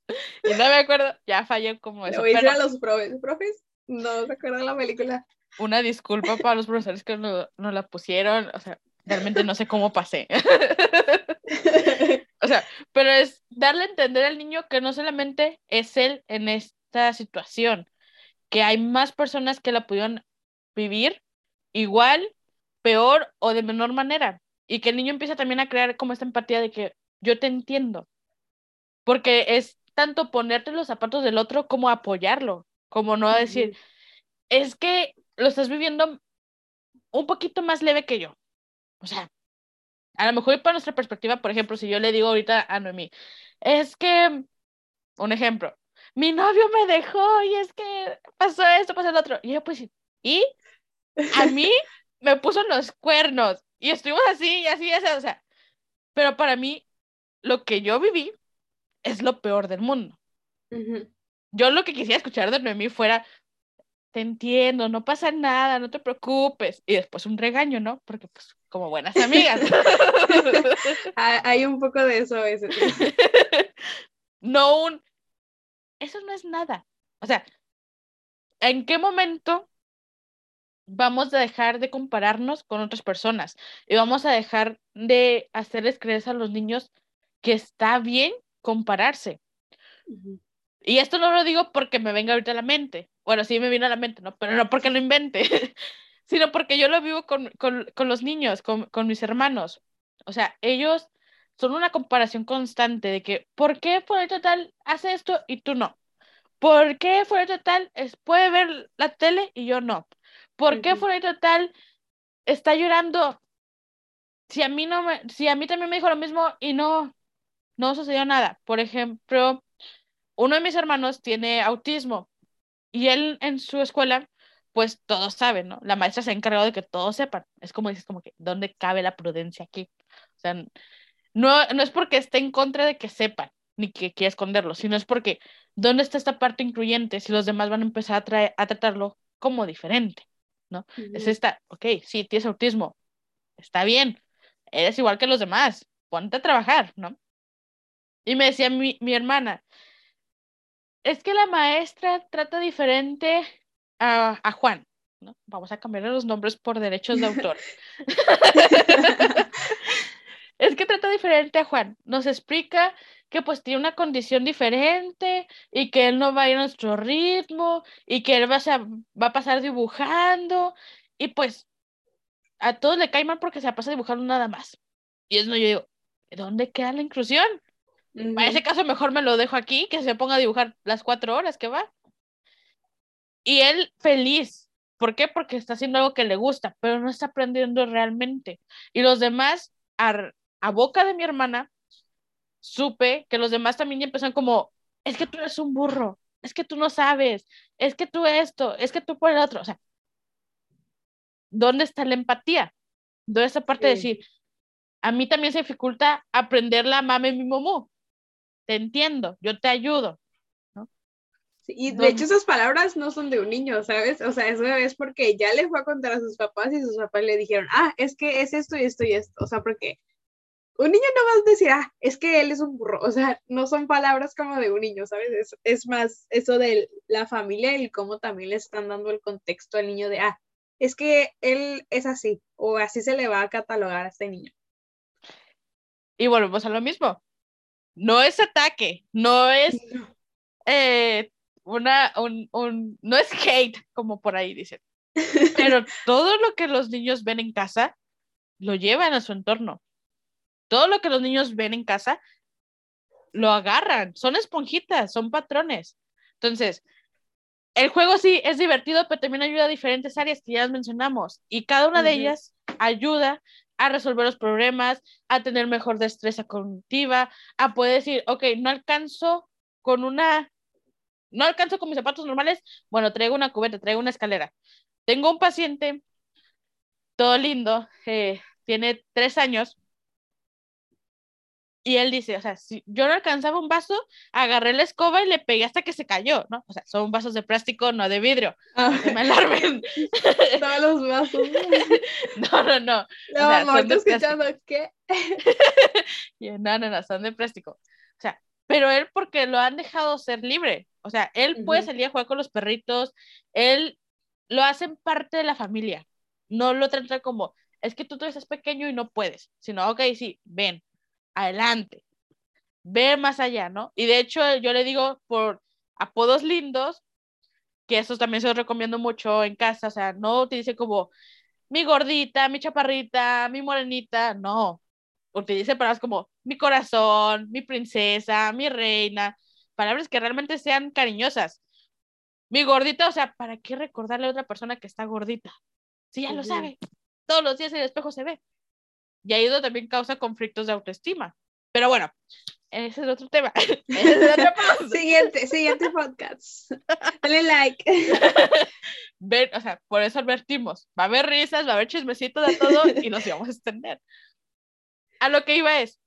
Y no me acuerdo, ya fallé como eso. A los profes, profes, no se acuerdan la película. Una disculpa para los profesores que no, no la pusieron, o sea, realmente no sé cómo pasé. O sea, pero es darle a entender al niño que no solamente es él en esta situación, que hay más personas que la pudieron vivir igual, peor o de menor manera. Y que el niño empieza también a crear como esta empatía de que yo te entiendo. Porque es tanto ponerte los zapatos del otro como apoyarlo, como no decir, es que lo estás viviendo un poquito más leve que yo. O sea, a lo mejor para nuestra perspectiva, por ejemplo, si yo le digo ahorita a Noemí, es que, un ejemplo, mi novio me dejó y es que pasó esto, pasó el otro. Y yo pues, y a mí me puso los cuernos y estuvimos así y así, así, o sea, pero para mí lo que yo viví es lo peor del mundo. Yo lo que quisiera escuchar de Noemí fuera, te entiendo, no pasa nada, no te preocupes. Y después un regaño, ¿no? Porque pues como buenas amigas. Hay un poco de eso a veces. no un, eso no es nada. O sea, ¿en qué momento vamos a dejar de compararnos con otras personas? Y vamos a dejar de hacerles creer a los niños que está bien compararse. Y esto no lo digo porque me venga ahorita a la mente. Bueno, sí me vino a la mente, ¿no? Pero no porque lo invente, sino porque yo lo vivo con, los niños, con, mis hermanos. O sea, ellos son una comparación constante de que, ¿por qué fuera tal hace esto y tú no? ¿Por qué fuera tal es, puede ver la tele y yo no? ¿Por qué fuera tal está llorando si a mí no me, si a mí también me dijo lo mismo y no, no sucedió nada? Por ejemplo, uno de mis hermanos tiene autismo y él en su escuela, pues todos saben, ¿no? La maestra se ha encargado de que todos sepan. Es como dices, como que, ¿dónde cabe la prudencia aquí? O sea, no, no es porque esté en contra de que sepan, ni que quiera esconderlo, sino es porque, ¿dónde está esta parte incluyente si los demás van a empezar a, a tratarlo como diferente, ¿no? Es esta, ok, sí, tienes autismo, está bien, eres igual que los demás, ponte a trabajar, ¿no? Y me decía mi, mi hermana, es que la maestra trata diferente a, Juan. ¿no? Vamos a cambiar los nombres por derechos de autor. es que trata diferente a Juan. Nos explica que pues tiene una condición diferente y que él no va a ir a nuestro ritmo y que él va a, va a pasar dibujando y pues a todos le cae mal porque se pasa dibujando nada más. Y es no, yo digo, ¿dónde queda la inclusión? En ese caso mejor me lo dejo aquí, que se ponga a dibujar las cuatro horas que va. Y él feliz. ¿Por qué? Porque está haciendo algo que le gusta, pero no está aprendiendo realmente. Y los demás, a, boca de mi hermana, supe que los demás también empezaron como, es que tú eres un burro, es que tú no sabes, es que tú esto, es que tú por el otro. O sea, ¿dónde está la empatía? ¿Dónde está parte de decir, a mí también se dificulta aprender la mame mi momú? te entiendo, yo te ayudo. ¿no? y de hecho esas palabras no son de un niño, ¿sabes? O sea, eso es porque ya le fue a contar a sus papás y sus papás le dijeron, ah, es que es esto y esto y esto. O sea, porque un niño no va a decir, ah, es que él es un burro. O sea, no son palabras como de un niño, ¿sabes? Es, es más eso de la familia y cómo también le están dando el contexto al niño de, ah, es que él es así, o así se le va a catalogar a este niño. Y volvemos a lo mismo. No es ataque, no es eh, una, un, un, no es hate, como por ahí dicen. Pero todo lo que los niños ven en casa lo llevan a su entorno. Todo lo que los niños ven en casa lo agarran. Son esponjitas, son patrones. Entonces, el juego sí es divertido, pero también ayuda a diferentes áreas que ya mencionamos. Y cada una de ellas ayuda a resolver los problemas, a tener mejor destreza cognitiva, a poder decir, ok, no alcanzo con una, no alcanzo con mis zapatos normales, bueno, traigo una cubeta, traigo una escalera. Tengo un paciente, todo lindo, eh, tiene tres años, y él dice, o sea, si yo no alcanzaba un vaso, agarré la escoba y le pegué hasta que se cayó, ¿no? O sea, son vasos de plástico, no de vidrio. Ah. No me alarmen. Todos los vasos. no, no, no. No, o sea, no, estoy escuchando, ¿qué? no, no, no, son de plástico. O sea, pero él porque lo han dejado ser libre. O sea, él puede salir a jugar con los perritos, él lo hacen parte de la familia. No lo trata como, es que tú todavía estás pequeño y no puedes, sino, ok, sí, ven, adelante, ver más allá, ¿no? Y de hecho yo le digo por apodos lindos, que esos también se los recomiendo mucho en casa, o sea, no utilice como mi gordita, mi chaparrita, mi morenita, no, utilice palabras como mi corazón, mi princesa, mi reina, palabras que realmente sean cariñosas. Mi gordita, o sea, ¿para qué recordarle a otra persona que está gordita? Si ya lo sabe, todos los días en el espejo se ve. Y ahí ido también causa conflictos de autoestima. Pero bueno, ese es otro tema. siguiente, siguiente podcast. Dale like. Ven, o sea, por eso advertimos. Va a haber risas, va a haber chismecitos de todo y nos íbamos a extender. A lo que iba es,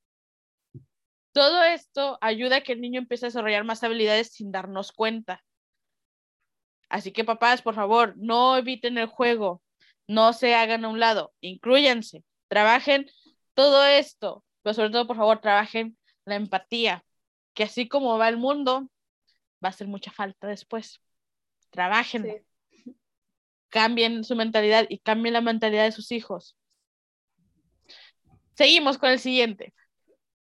todo esto ayuda a que el niño empiece a desarrollar más habilidades sin darnos cuenta. Así que papás, por favor, no eviten el juego, no se hagan a un lado, incluyanse trabajen todo esto, pero sobre todo, por favor, trabajen la empatía, que así como va el mundo, va a hacer mucha falta después. Trabajen. Cambien su mentalidad y cambien la mentalidad de sus hijos. Seguimos con el siguiente.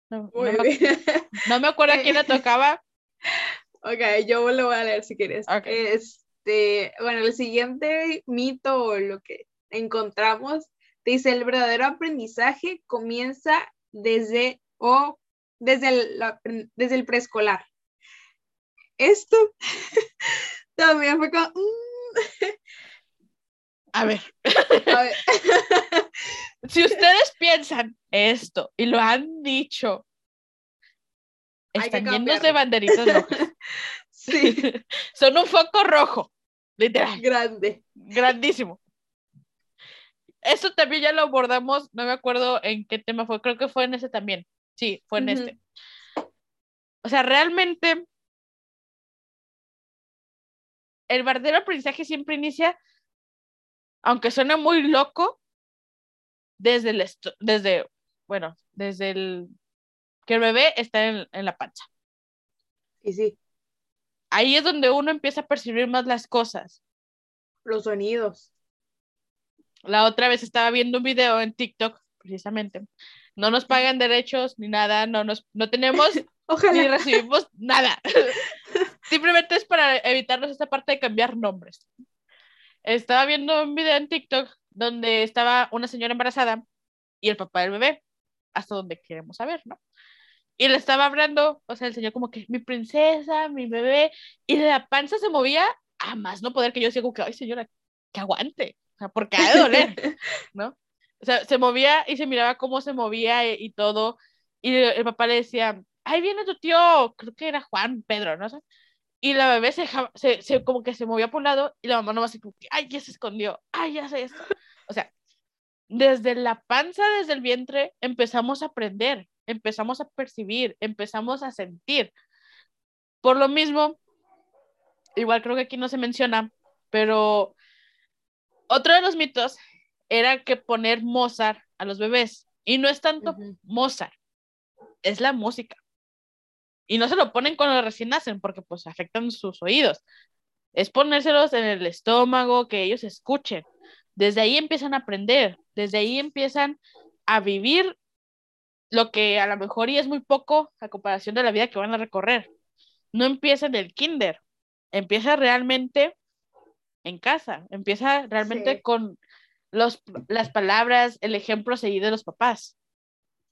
No, me, acuerdo a quién le tocaba. Ok, yo lo voy a leer si quieres. Este, bueno, el siguiente mito o lo que encontramos Dice, el verdadero aprendizaje comienza desde o desde el, desde el preescolar. Esto también fue como... Mm". A ver. si ustedes piensan esto y lo han dicho, están llenos de banderitas rojas. sí. Son un foco rojo, literal. Grande. Grandísimo. Eso también ya lo abordamos, no me acuerdo en qué tema fue, creo que fue en ese también. Sí, fue en este. O sea, realmente el verdadero aprendizaje siempre inicia, aunque suene muy loco, desde el, desde, bueno, desde el que el bebé está en, en la panza. Y sí. Ahí es donde uno empieza a percibir más las cosas. Los sonidos. La otra vez estaba viendo un video en TikTok, precisamente. No nos pagan derechos ni nada, no, nos, no tenemos ni recibimos nada. Simplemente es para evitarnos esta parte de cambiar nombres. Estaba viendo un video en TikTok donde estaba una señora embarazada y el papá del bebé, hasta donde queremos saber, ¿no? Y le estaba hablando, o sea, el señor como que mi princesa, mi bebé, y la panza se movía a más no poder que yo decía como que, ay señora, que aguante sea, porque ha de doler, ¿no? O sea, se movía y se miraba cómo se movía y, todo, y el, papá le decía, ahí viene tu tío, creo que era Juan, Pedro, ¿no? Y la bebé se, se, como que se movía por un lado y la mamá nomás como que, ay, ya se escondió, ay, ya sé esto. O sea, desde la panza, desde el vientre, empezamos a aprender, empezamos a percibir, empezamos a sentir. Por lo mismo, igual creo que aquí no se menciona, pero otro de los mitos era que poner Mozart a los bebés. Y no es tanto Mozart, es la música. Y no se lo ponen cuando recién nacen porque pues afectan sus oídos. Es ponérselos en el estómago, que ellos escuchen. Desde ahí empiezan a aprender, desde ahí empiezan a vivir lo que a lo mejor y es muy poco a comparación de la vida que van a recorrer. No empieza en el kinder, empieza realmente en casa, empieza realmente con los, las palabras, el ejemplo seguido de los papás.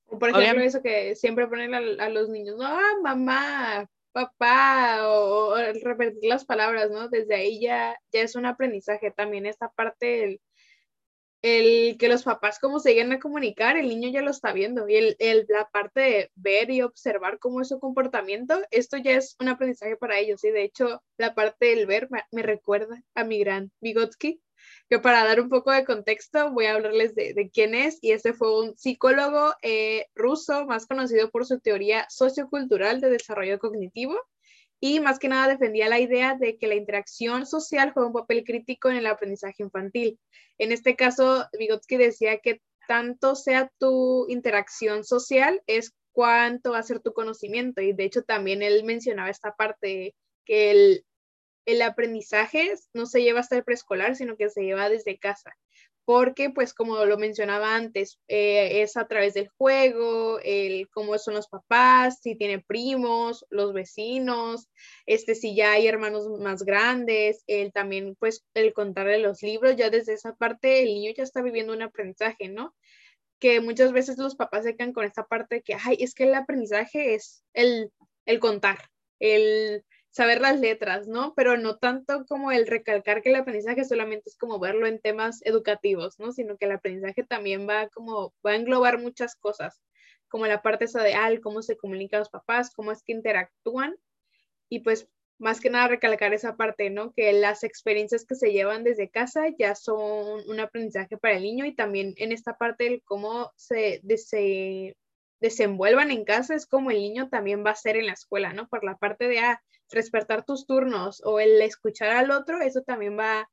por ejemplo, eso que siempre ponen a, los niños, no, ah, mamá, papá, o, repetir las palabras, ¿no? Desde ahí ya, ya es un aprendizaje. También esta parte del el que los papás como se lleguen a comunicar, el niño ya lo está viendo. Y el, el, la parte de ver y observar cómo es su comportamiento, esto ya es un aprendizaje para ellos. Y de hecho la parte del ver me, recuerda a mi gran Vygotsky, que para dar un poco de contexto voy a hablarles de, de quién es. Y este fue un psicólogo eh, ruso más conocido por su teoría sociocultural de desarrollo cognitivo y más que nada defendía la idea de que la interacción social juega un papel crítico en el aprendizaje infantil. En este caso, Vygotsky decía que tanto sea tu interacción social es cuánto va a ser tu conocimiento y de hecho también él mencionaba esta parte que el, el aprendizaje no se lleva hasta el preescolar, sino que se lleva desde casa porque pues como lo mencionaba antes, eh, es a través del juego, el cómo son los papás, si tiene primos, los vecinos, este, si ya hay hermanos más grandes, el también pues el contarle los libros, ya desde esa parte el niño ya está viviendo un aprendizaje, ¿no? Que muchas veces los papás se quedan con esta parte que, ay, es que el aprendizaje es el, el contar, el saber las letras, ¿no? Pero no tanto como el recalcar que el aprendizaje solamente es como verlo en temas educativos, ¿no? Sino que el aprendizaje también va como, va a englobar muchas cosas, como la parte esa de, ah, cómo se comunican los papás, cómo es que interactúan, y pues más que nada recalcar esa parte, ¿no? Que las experiencias que se llevan desde casa ya son un aprendizaje para el niño y también en esta parte del cómo se, se desenvuelvan en casa es como el niño también va a ser en la escuela, ¿no? Por la parte de, ah, respetar tus turnos o el escuchar al otro, eso también va,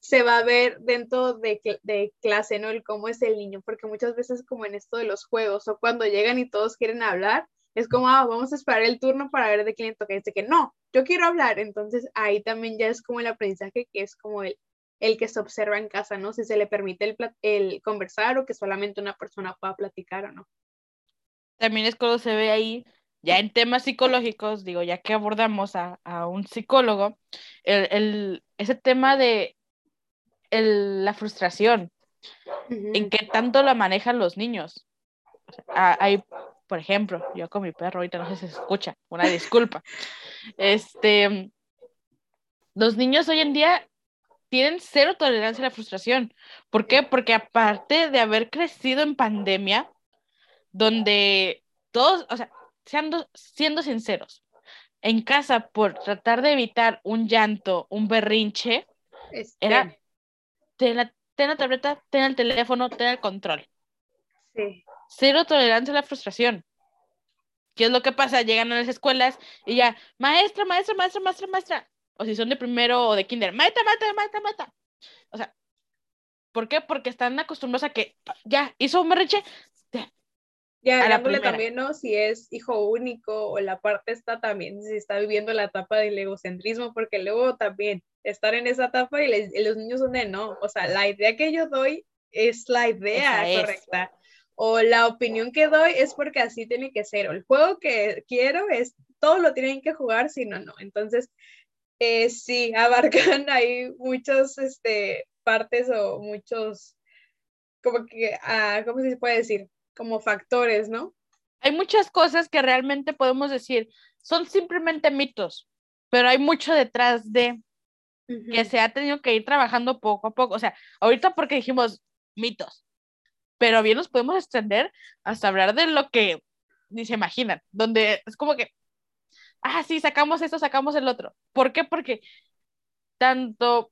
se va a ver dentro de, de, clase, ¿no? El cómo es el niño, porque muchas veces como en esto de los juegos o cuando llegan y todos quieren hablar, es como, ah, vamos a esperar el turno para ver de quién toca. Dice que no, yo quiero hablar. Entonces ahí también ya es como el aprendizaje que es como el, el que se observa en casa, ¿no? Si se le permite el, el conversar o que solamente una persona pueda platicar o no. También es cuando se ve ahí ya en temas psicológicos, digo, ya que abordamos a, un psicólogo, el, ese tema de la frustración, en qué tanto la manejan los niños. hay, por ejemplo, yo con mi perro, ahorita no sé si se escucha, una disculpa. este, los niños hoy en día tienen cero tolerancia a la frustración. ¿Por qué? Porque aparte de haber crecido en pandemia, donde todos, o sea, siendo, siendo sinceros, en casa por tratar de evitar un llanto, un berrinche, este. era ten la, ten la, tableta, ten el teléfono, ten el control. Sí. Cero tolerancia a la frustración. ¿Qué es lo que pasa? Llegan a las escuelas y ya, maestra, maestra, maestra, maestra, maestra. O si son de primero o de kinder, maestra, maestra, maestra, maestra. O sea, ¿por qué? Porque están acostumbrados a que ya hizo un berrinche, y hablándole también, ¿no? Si es hijo único o la parte está también, si está viviendo la etapa del egocentrismo, porque luego también estar en esa etapa y, los niños son de no, o sea, la idea que yo doy es la idea correcta. O la opinión que doy es porque así tiene que ser. O el juego que quiero es, todos lo tienen que jugar, si no, no. Entonces, eh, sí, abarcan ahí muchos, este, partes o muchos, como que, ah, ¿cómo se puede decir? Como factores, ¿no? Hay muchas cosas que realmente podemos decir, son simplemente mitos, pero hay mucho detrás de que se ha tenido que ir trabajando poco a poco. O sea, ahorita porque dijimos mitos, pero bien nos podemos extender hasta hablar de lo que ni se imaginan, donde es como que, ah, sí, sacamos esto, sacamos el otro. ¿Por qué? Porque tanto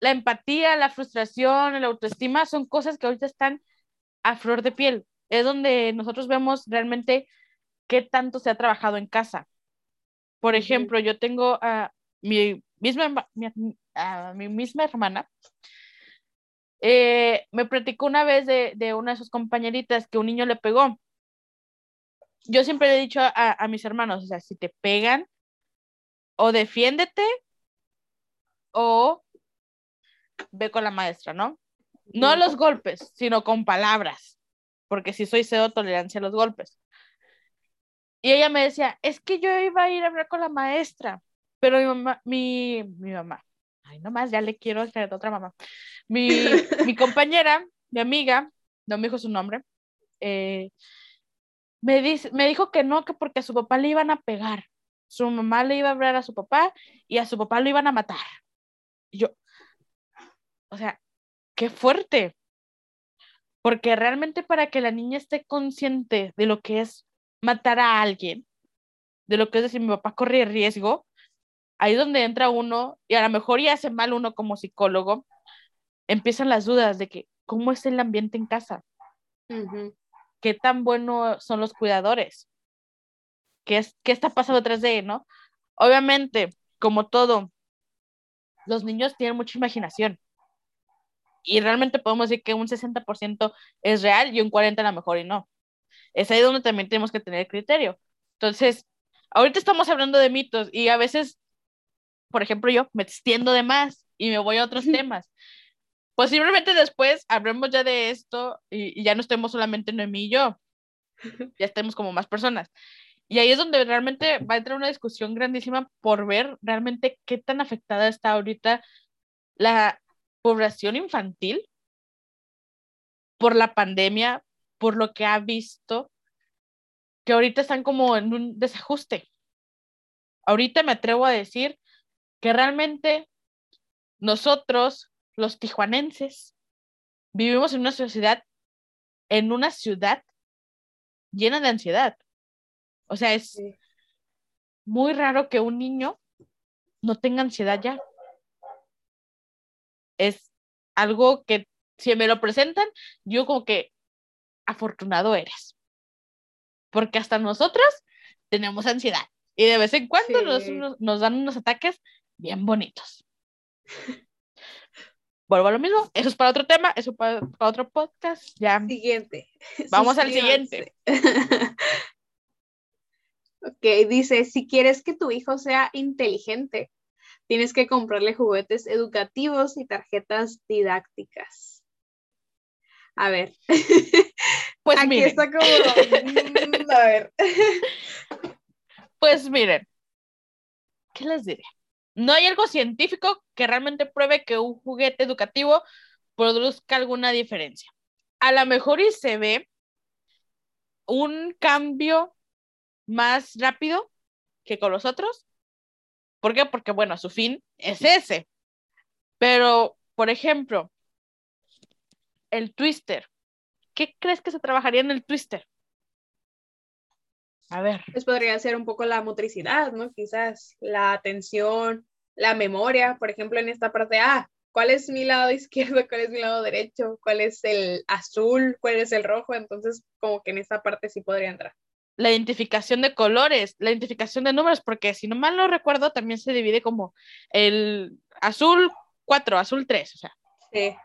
la empatía, la frustración, la autoestima son cosas que ahorita están a flor de piel. Es donde nosotros vemos realmente qué tanto se ha trabajado en casa. Por ejemplo, yo tengo a mi misma, mi, misma hermana. Eh, me platicó una vez de, una de sus compañeritas que un niño le pegó. Yo siempre le he dicho a, a mis hermanos, o sea, si te pegan, o defiéndete o ve con la maestra, ¿no? No los golpes, sino con palabras, porque si soy cero tolerancia a los golpes. Y ella me decía, es que yo iba a ir a hablar con la maestra, pero mi mamá, mi, mi mamá, ay, nomás, ya le quiero hacer otra mamá. Mi, mi compañera, mi amiga, no me dijo su nombre, eh, me, dice, me dijo que no, que porque a su papá le iban a pegar. Su mamá le iba a hablar a su papá y a su papá lo iban a matar. Y yo, o sea, qué fuerte. Porque realmente para que la niña esté consciente de lo que es matar a alguien, de lo que es decir, mi papá corre riesgo, ahí es donde entra uno, y a lo mejor ya hace mal uno como psicólogo, empiezan las dudas de que, ¿cómo es el ambiente en casa? ¿Qué tan buenos son los cuidadores? ¿Qué, es, ¿Qué está pasando detrás de él, no? Obviamente, como todo, los niños tienen mucha imaginación. Y realmente podemos decir que un 60% es real y un 40% a lo mejor y no. Es ahí donde también tenemos que tener criterio. Entonces, ahorita estamos hablando de mitos y a veces, por ejemplo, yo me extiendo de más y me voy a otros temas. Posiblemente después hablemos ya de esto y, ya no estemos solamente Noemí y yo, ya estemos como más personas. Y ahí es donde realmente va a entrar una discusión grandísima por ver realmente qué tan afectada está ahorita la población infantil por la pandemia, por lo que ha visto, que ahorita están como en un desajuste. Ahorita me atrevo a decir que realmente nosotros, los tijuanenses, vivimos en una sociedad, en una ciudad llena de ansiedad. O sea, es muy raro que un niño no tenga ansiedad ya. Es algo que si me lo presentan, yo como que afortunado eres. Porque hasta nosotras tenemos ansiedad y de vez en cuando nos, dan unos ataques bien bonitos. Vuelvo a lo mismo, eso es para otro tema, eso es para, otro podcast. Ya. Siguiente. Vamos al siguiente. ok, dice, si quieres que tu hijo sea inteligente, tienes que comprarle juguetes educativos y tarjetas didácticas. A ver. Pues Aquí está como. Mm, a ver. Pues miren. ¿Qué les diré? No hay algo científico que realmente pruebe que un juguete educativo produzca alguna diferencia. A lo mejor y se ve un cambio más rápido que con los otros. ¿Por qué? Porque, bueno, su fin es ese. Pero, por ejemplo, el twister. ¿Qué crees que se trabajaría en el twister? A ver. Pues podría ser un poco la motricidad, ¿no? Quizás la atención, la memoria, por ejemplo, en esta parte, ah, ¿cuál es mi lado izquierdo? ¿Cuál es mi lado derecho? ¿Cuál es el azul? ¿Cuál es el rojo? Entonces, como que en esta parte sí podría entrar. La identificación de colores, la identificación de números, porque si no mal no recuerdo, también se divide como el azul 4, azul 3, o sea. Sí.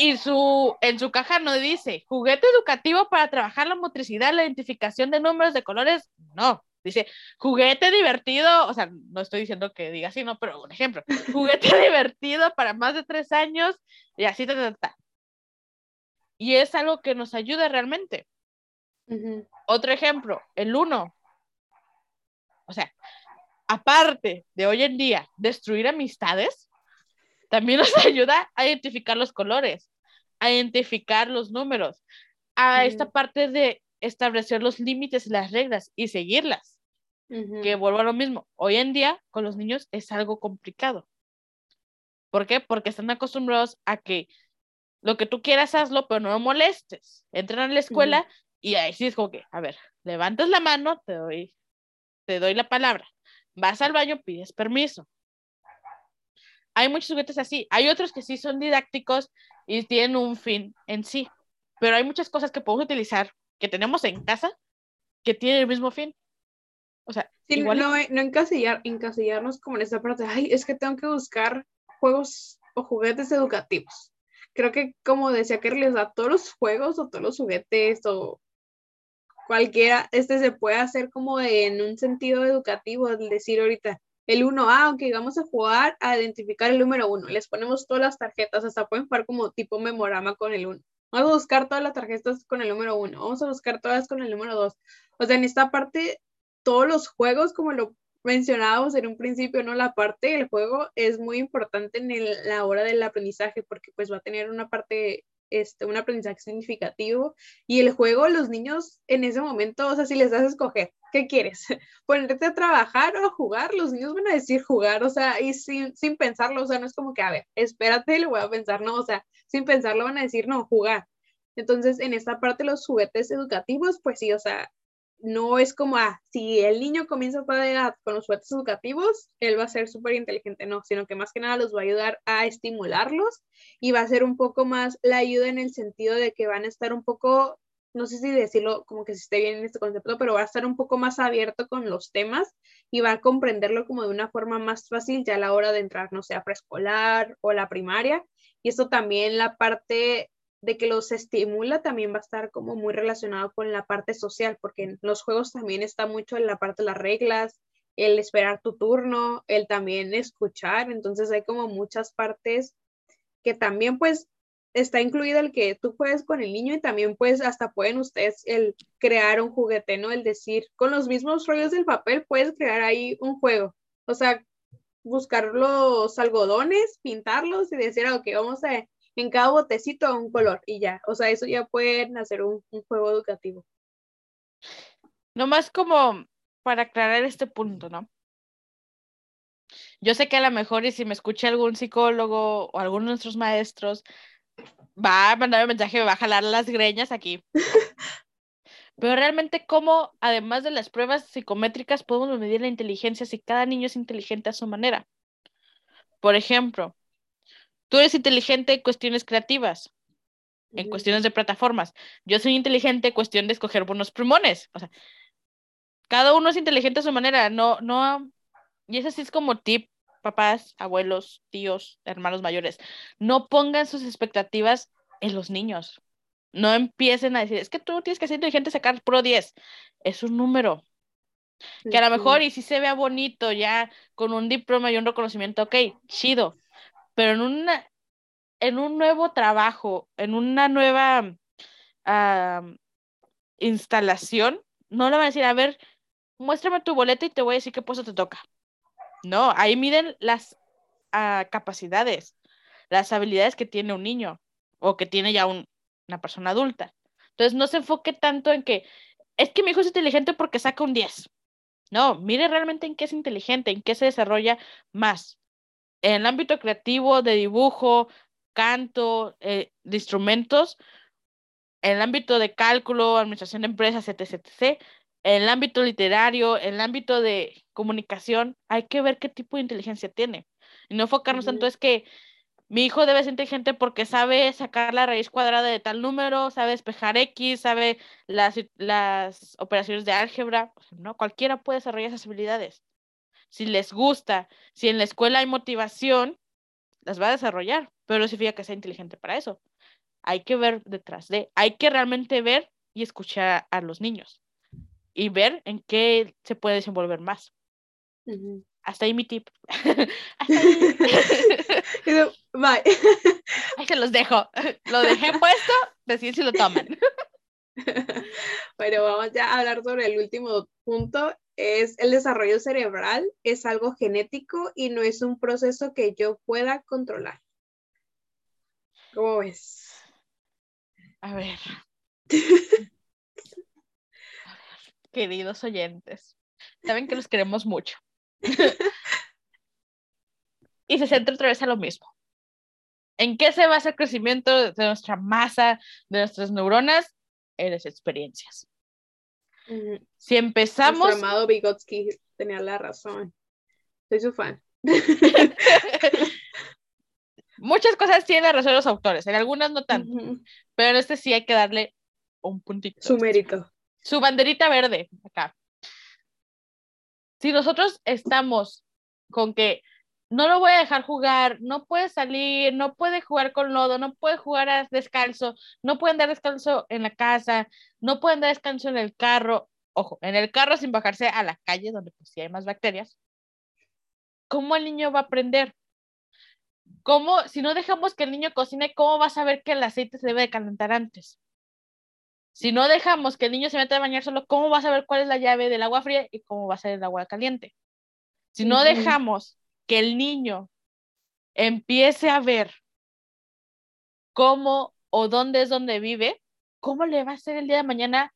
Y su, en su caja no dice juguete educativo para trabajar la motricidad, la identificación de números, de colores. No, dice juguete divertido. O sea, no estoy diciendo que diga así, no, pero un ejemplo. Juguete divertido para más de tres años y así, ta, ta, Y es algo que nos ayuda realmente. Otro ejemplo, el uno. O sea, aparte de hoy en día destruir amistades, también nos ayuda a identificar los colores, a identificar los números, a esta parte de establecer los límites y las reglas y seguirlas. Que vuelvo a lo mismo, hoy en día con los niños es algo complicado. ¿Por qué? Porque están acostumbrados a que lo que tú quieras hazlo, pero no me molestes. Entran a la escuela y ahí sí es como que, a ver, levantas la mano, te doy, te doy la palabra. Vas al baño, pides permiso hay muchos juguetes así. Hay otros que sí son didácticos y tienen un fin en sí. Pero hay muchas cosas que podemos utilizar, que tenemos en casa, que tienen el mismo fin. O sea, igual... no, no encasillar, encasillarnos como en esa parte, ay, es que tengo que buscar juegos o juguetes educativos. Creo que, como decía que les da todos los juegos o todos los juguetes o cualquiera, este se puede hacer como en un sentido educativo, es decir ahorita, el 1A, ok, vamos a jugar a identificar el número 1. Les ponemos todas las tarjetas, hasta pueden jugar como tipo memorama con el 1. Vamos a buscar todas las tarjetas con el número 1. Vamos a buscar todas con el número 2. O sea, en esta parte, todos los juegos, como lo mencionábamos en un principio, ¿no? La parte del juego es muy importante en la hora del aprendizaje porque pues va a tener una parte este, un aprendizaje significativo y el juego, los niños en ese momento, o sea, si les das a escoger, ¿qué quieres? ¿Ponerte a trabajar o a jugar? Los niños van a decir jugar, o sea, y sin, sin pensarlo, o sea, no es como que, a ver, espérate, lo voy a pensar, no, o sea, sin pensarlo van a decir, no, jugar. Entonces, en esta parte, los juguetes educativos, pues sí, o sea, no es como, ah, si el niño comienza a toda edad con los juguetes educativos, él va a ser súper inteligente, no, sino que más que nada los va a ayudar a estimularlos y va a ser un poco más la ayuda en el sentido de que van a estar un poco, no sé si decirlo como que se esté bien en este concepto, pero va a estar un poco más abierto con los temas y va a comprenderlo como de una forma más fácil ya a la hora de entrar, no sé, a preescolar o la primaria. Y esto también la parte de que los estimula también va a estar como muy relacionado con la parte social, porque en los juegos también está mucho en la parte de las reglas, el esperar tu turno, el también escuchar, entonces hay como muchas partes que también pues está incluido el que tú puedes con el niño y también pues hasta pueden ustedes el crear un juguete, ¿no? El decir, con los mismos rollos del papel puedes crear ahí un juego, o sea, buscar los algodones, pintarlos y decir, ah, ok, vamos a en cada botecito un color y ya. O sea, eso ya pueden hacer un, juego educativo. Nomás como para aclarar este punto, ¿no? Yo sé que a lo mejor y si me escucha algún psicólogo o alguno de nuestros maestros, va a mandar un mensaje, me va a jalar las greñas aquí. Pero realmente, ¿cómo, además de las pruebas psicométricas, podemos medir la inteligencia si cada niño es inteligente a su manera? Por ejemplo, Tú eres inteligente en cuestiones creativas, en cuestiones de plataformas. Yo soy inteligente en cuestión de escoger buenos plumones. O sea, cada uno es inteligente a su manera. No, no. Y eso sí es como tip, papás, abuelos, tíos, hermanos mayores. No pongan sus expectativas en los niños. No empiecen a decir, es que tú tienes que ser inteligente sacar Pro 10. Es un número. Que a lo mejor, y si se vea bonito ya con un diploma y un reconocimiento, ok, chido pero en, en un nuevo trabajo, en una nueva instalación, no le van a decir, a ver, muéstrame tu boleta y te voy a decir qué puesto te toca. No, ahí miden las ah, capacidades, las habilidades que tiene un niño o que tiene ya una persona adulta. Entonces, no se enfoque tanto en que es que mi hijo es inteligente porque saca un 10. No, mire realmente en qué es inteligente, en qué se desarrolla más en el ámbito creativo, de dibujo, canto, eh, de instrumentos, en el ámbito de cálculo, administración de empresas, etc, etc. En el ámbito literario, en el ámbito de comunicación, hay que ver qué tipo de inteligencia tiene. Y no enfocarnos tanto es que mi hijo debe ser inteligente porque sabe sacar la raíz cuadrada de tal número, sabe despejar X, sabe las, las operaciones de álgebra. No, cualquiera puede desarrollar esas habilidades si les gusta, si en la escuela hay motivación, las va a desarrollar, pero no significa que sea inteligente para eso. Hay que ver detrás de, hay que realmente ver y escuchar a los niños y ver en qué se puede desenvolver más. Hasta ahí mi tip. Hasta ahí. Bye. Ahí se los dejo. Lo dejé puesto, decir si lo toman. Bueno, vamos ya a hablar sobre el último punto es el desarrollo cerebral, es algo genético y no es un proceso que yo pueda controlar. ¿Cómo ves? A ver. Queridos oyentes, saben que los queremos mucho. y se centra otra vez a lo mismo. ¿En qué se basa el crecimiento de nuestra masa, de nuestras neuronas? En las experiencias. Si empezamos. Nuestro amado Vygotsky tenía la razón. Soy su fan. Muchas cosas tienen razón los autores, en algunas no tanto, pero en este sí hay que darle un puntito. Su mérito. Su banderita verde, acá. Si nosotros estamos con que no lo voy a dejar jugar, no puede salir, no puede jugar con lodo, no puede jugar a descalzo, no pueden dar descalzo en la casa, no pueden dar descanso en el carro, ojo, en el carro sin bajarse a la calle donde pues sí hay más bacterias. ¿cómo el niño va a aprender? ¿Cómo, si no dejamos que el niño cocine, cómo va a saber que el aceite se debe de calentar antes? Si no dejamos que el niño se meta a bañar solo, ¿cómo va a saber cuál es la llave del agua fría y cómo va a ser el agua caliente? Si no dejamos que el niño empiece a ver cómo o dónde es donde vive, ¿cómo le va a ser el día de mañana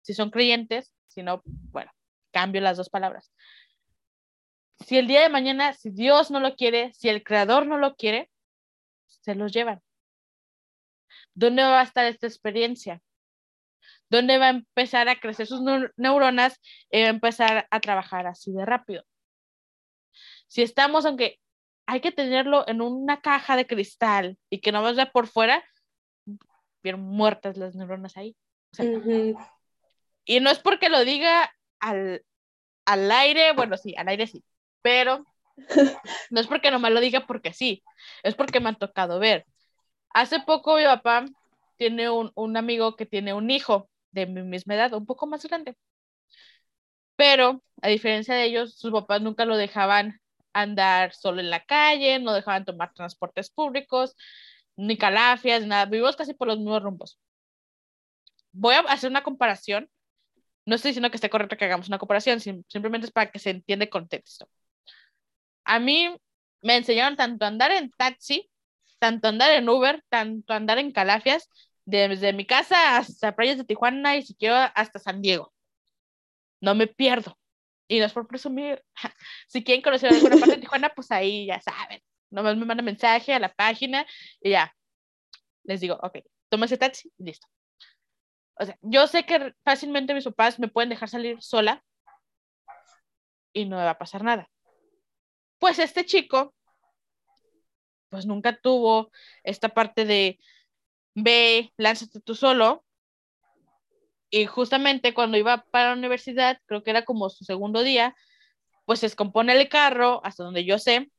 si son creyentes? Si no, bueno, cambio las dos palabras. Si el día de mañana, si Dios no lo quiere, si el creador no lo quiere, se los llevan. ¿Dónde va a estar esta experiencia? ¿Dónde va a empezar a crecer sus neuronas y va a empezar a trabajar así de rápido? Si estamos, aunque hay que tenerlo en una caja de cristal y que no vaya por fuera, bien muertas las neuronas ahí. Y no es porque lo diga al, al aire, bueno, sí, al aire sí, pero no es porque no me lo diga porque sí, es porque me han tocado ver. Hace poco mi papá tiene un, un amigo que tiene un hijo de mi misma edad, un poco más grande. Pero, a diferencia de ellos, sus papás nunca lo dejaban andar solo en la calle, no dejaban tomar transportes públicos, ni calafias, nada. Vivimos casi por los mismos rumbos. Voy a hacer una comparación. No estoy diciendo que esté correcto que hagamos una comparación, simplemente es para que se entienda el contexto. A mí me enseñaron tanto a andar en taxi, tanto a andar en Uber, tanto a andar en calafias, desde mi casa hasta playas de Tijuana y si quiero hasta San Diego. No me pierdo. Y no es por presumir. Si quieren conocer alguna parte de Tijuana, pues ahí ya saben. Nomás me mandan mensaje a la página y ya. Les digo, ok, toma ese taxi y listo. O sea, yo sé que fácilmente mis papás me pueden dejar salir sola y no me va a pasar nada. Pues este chico, pues nunca tuvo esta parte de ve, lánzate tú solo. Y justamente cuando iba para la universidad, creo que era como su segundo día, pues se descompone el carro, hasta donde yo sé,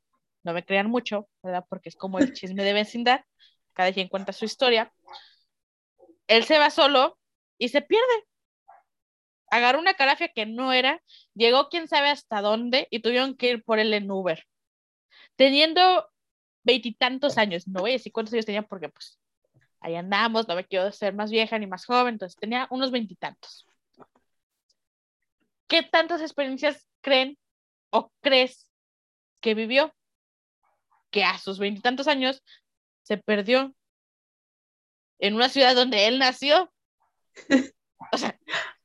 no me crean mucho, ¿verdad? Porque es como el chisme de vecindad, cada quien cuenta su historia. Él se va solo y se pierde. Agarró una carafia que no era, llegó quién sabe hasta dónde y tuvieron que ir por él en Uber. Teniendo veintitantos años, no voy a decir cuántos años tenía porque pues ahí andamos, no me quiero ser más vieja ni más joven, entonces tenía unos veintitantos. ¿Qué tantas experiencias creen o crees que vivió? Que a sus veintitantos años se perdió en una ciudad donde él nació. O sea.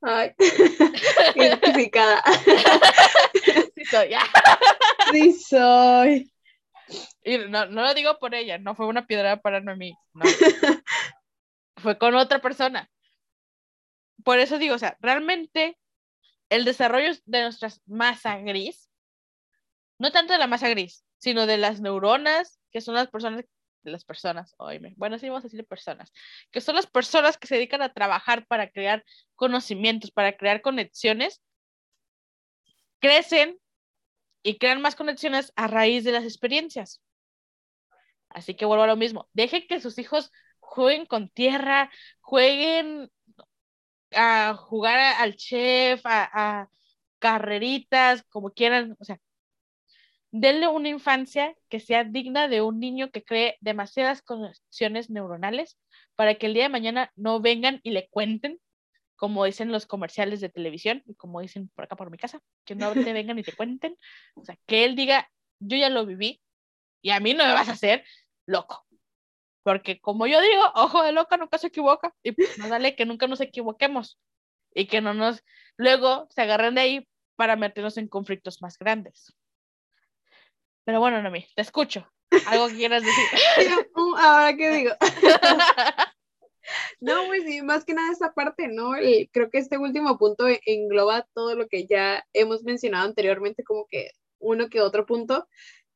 Ay, identificada. sí soy, ya. Sí soy. Y no, no lo digo por ella, no fue una piedra para mí, no. Fue con otra persona. Por eso digo, o sea, realmente el desarrollo de nuestra masa gris, no tanto de la masa gris, sino de las neuronas, que son las personas, las personas, oíme, bueno, sí vamos a decir personas, que son las personas que se dedican a trabajar para crear conocimientos, para crear conexiones, crecen y crean más conexiones a raíz de las experiencias. Así que vuelvo a lo mismo. Dejen que sus hijos jueguen con tierra, jueguen a jugar al chef, a, carreritas, como quieran. O sea, denle una infancia que sea digna de un niño que cree demasiadas conexiones neuronales para que el día de mañana no vengan y le cuenten como dicen los comerciales de televisión y como dicen por acá por mi casa, que no te vengan y te cuenten, o sea, que él diga, yo ya lo viví y a mí no me vas a hacer loco. Porque como yo digo, ojo de loca nunca se equivoca y pues no dale que nunca nos equivoquemos y que no nos luego se agarren de ahí para meternos en conflictos más grandes. Pero bueno, Nomi, te escucho. ¿Algo que quieras decir? Ahora qué digo. No, pues sí, más que nada esta parte, ¿no? creo que este último punto engloba todo lo que ya hemos mencionado anteriormente, como que uno que otro punto.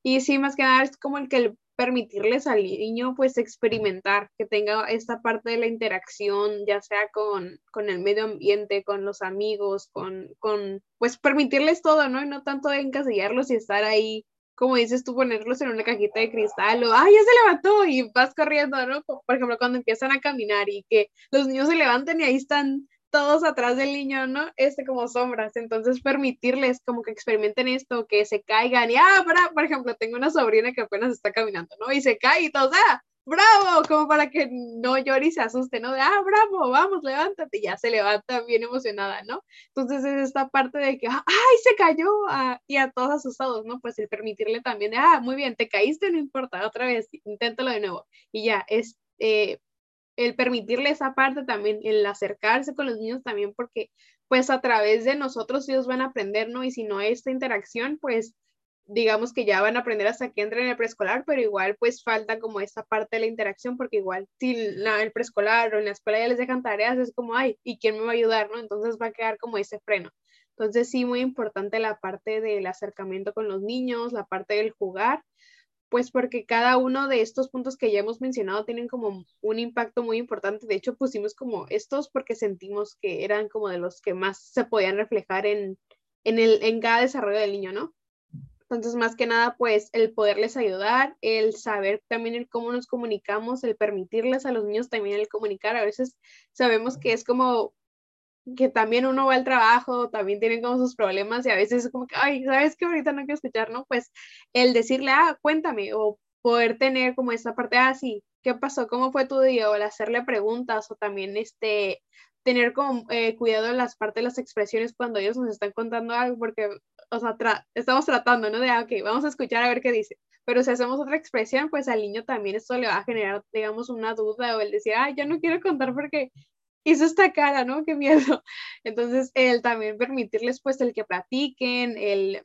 Y sí, más que nada es como el que permitirles al niño pues experimentar, que tenga esta parte de la interacción, ya sea con, con el medio ambiente, con los amigos, con, con, pues permitirles todo, ¿no? Y no tanto encasillarlos y estar ahí como dices tú, ponerlos en una cajita de cristal o, ¡ay, ya se levantó! Y vas corriendo, ¿no? Por ejemplo, cuando empiezan a caminar y que los niños se levantan y ahí están todos atrás del niño, ¿no? Este como sombras, entonces permitirles como que experimenten esto, que se caigan y, ah, para, por ejemplo, tengo una sobrina que apenas está caminando, ¿no? Y se cae y todos, ah, bravo, como para que no llore y se asuste, ¿no? De, ah, bravo, vamos, levántate, y ya se levanta bien emocionada, ¿no? Entonces es esta parte de que, ay, se cayó, y a todos asustados, ¿no? Pues el permitirle también de, ah, muy bien, te caíste, no importa, otra vez, inténtalo de nuevo, y ya, es... Eh, el permitirle esa parte también, el acercarse con los niños también, porque pues a través de nosotros ellos van a aprender, ¿no? Y si no esta interacción, pues digamos que ya van a aprender hasta que entren en el preescolar, pero igual pues falta como esta parte de la interacción, porque igual si el preescolar o en la escuela ya les dejan tareas, es como, ay, ¿y quién me va a ayudar, no? Entonces va a quedar como ese freno. Entonces sí, muy importante la parte del acercamiento con los niños, la parte del jugar, pues porque cada uno de estos puntos que ya hemos mencionado tienen como un impacto muy importante. De hecho, pusimos como estos porque sentimos que eran como de los que más se podían reflejar en, en, el, en cada desarrollo del niño, ¿no? Entonces, más que nada, pues el poderles ayudar, el saber también el cómo nos comunicamos, el permitirles a los niños también el comunicar. A veces sabemos que es como que también uno va al trabajo, también tienen como sus problemas y a veces es como que, ay, ¿sabes que ahorita no quiero escuchar, no? Pues el decirle, ah, cuéntame, o poder tener como esta parte, ah, sí, ¿qué pasó? ¿Cómo fue tu día? O el hacerle preguntas o también este, tener como eh, cuidado en las partes de las expresiones cuando ellos nos están contando algo, porque, o sea, estamos tratando, ¿no? De, ah, ok, vamos a escuchar a ver qué dice. Pero si hacemos otra expresión, pues al niño también esto le va a generar, digamos, una duda o el decir, ah, yo no quiero contar porque hizo esta cara, ¿no? Qué miedo. Entonces, el también permitirles pues el que platiquen, el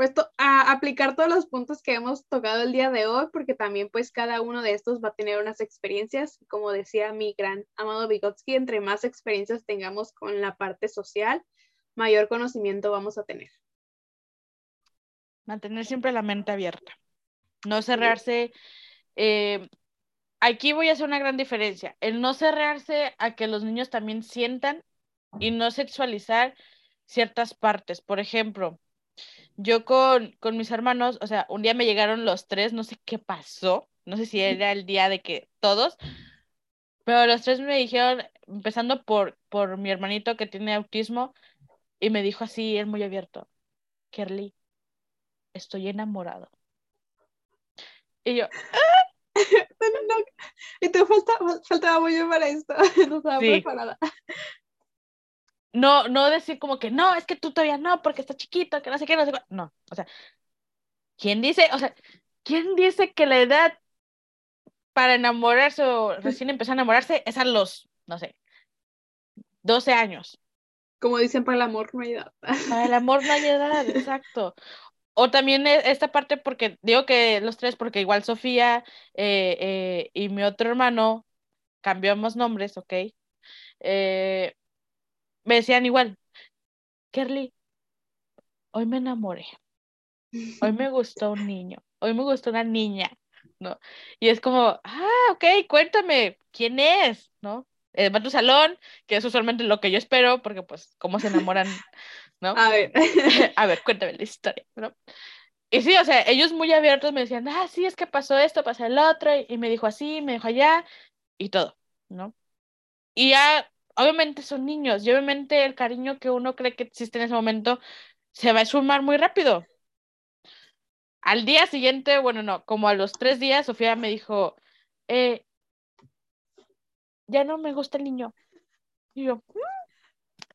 pues a aplicar todos los puntos que hemos tocado el día de hoy, porque también pues cada uno de estos va a tener unas experiencias, como decía mi gran amado Vygotsky, entre más experiencias tengamos con la parte social, mayor conocimiento vamos a tener. Mantener siempre la mente abierta, no cerrarse. Eh, aquí voy a hacer una gran diferencia. El no cerrarse a que los niños también sientan y no sexualizar ciertas partes. Por ejemplo, yo con, con mis hermanos, o sea, un día me llegaron los tres, no sé qué pasó, no sé si era el día de que todos, pero los tres me dijeron, empezando por, por mi hermanito que tiene autismo, y me dijo así, es muy abierto, Kerly, estoy enamorado. Y yo, ¡Ah! y te falta, faltaba mucho para esto, no estaba preparada. No, no decir como que no, es que tú todavía no, porque está chiquito, que no sé qué, no sé qué. No, o sea, ¿quién dice, o sea, quién dice que la edad para enamorarse o recién empezar a enamorarse es a los, no sé, 12 años? Como dicen, para el amor no hay edad. Para el amor no hay edad, exacto. O también e, esta parte, porque digo que los tres, porque igual Sofía eh, eh, y mi otro hermano cambiamos nombres, ¿ok? Eh, me decían igual, Kerly, hoy me enamoré, hoy me gustó un niño, hoy me gustó una niña, ¿no? Y es como, ah, ok, cuéntame, ¿quién es? ¿No? va a tu salón, que es usualmente lo que yo espero, porque pues, ¿cómo se enamoran ¿no? A ver. a ver, cuéntame la historia, ¿no? Y sí, o sea, ellos muy abiertos me decían, ah, sí, es que pasó esto, pasó el otro, y me dijo así, me dijo allá, y todo, ¿no? Y ya, obviamente son niños, y obviamente el cariño que uno cree que existe en ese momento se va a sumar muy rápido. Al día siguiente, bueno, no, como a los tres días, Sofía me dijo, eh, ya no me gusta el niño. Y yo, mm,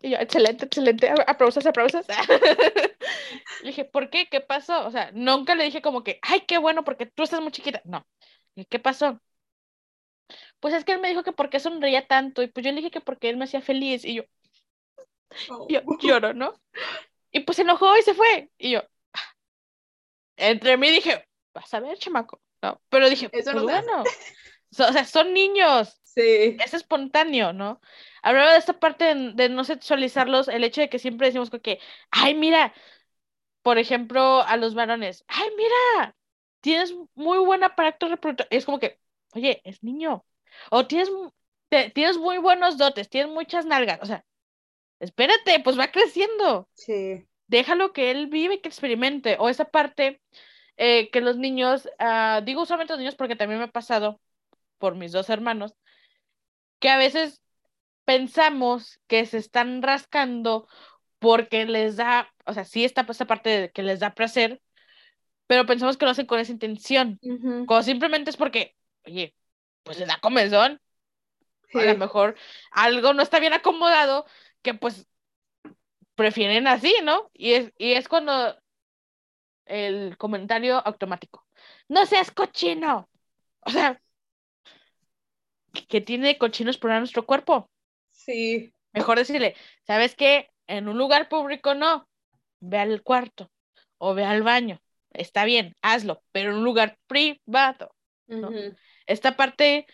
y yo, excelente, excelente, aplausos, aplausos. le dije, ¿por qué? ¿Qué pasó? O sea, nunca le dije como que, ay, qué bueno, porque tú estás muy chiquita. No. ¿Qué pasó? Pues es que él me dijo que por qué sonreía tanto. Y pues yo le dije que porque él me hacía feliz. Y yo, yo oh. lloro, ¿no? Y pues se enojó y se fue. Y yo, entre mí dije, vas a ver, chamaco. No, pero dije, Eso pues bueno. o sea, son niños. Sí. Es espontáneo, ¿no? Hablaba de esta parte de, no sexualizarlos, el hecho de que siempre decimos que, ay, mira, por ejemplo, a los varones, ay, mira, tienes muy buen aparato reproductor. Es como que, oye, es niño. O tienes, tienes muy buenos dotes, tienes muchas nalgas. O sea, espérate, pues va creciendo. Sí. Déjalo que él vive y que experimente. O esa parte eh, que los niños, uh, digo usualmente los niños porque también me ha pasado por mis dos hermanos, que a veces pensamos que se están rascando porque les da, o sea, sí está esa parte de que les da placer, pero pensamos que lo hacen con esa intención. Cuando simplemente es porque, oye, pues les da comezón. A lo mejor algo no está bien acomodado, que pues prefieren así, ¿no? Y es, y es cuando el comentario automático. No seas cochino. O sea, que tiene cochinos por nuestro cuerpo. Sí. Mejor decirle, ¿sabes qué? En un lugar público no. Ve al cuarto o ve al baño. Está bien, hazlo, pero en un lugar privado. Esta parte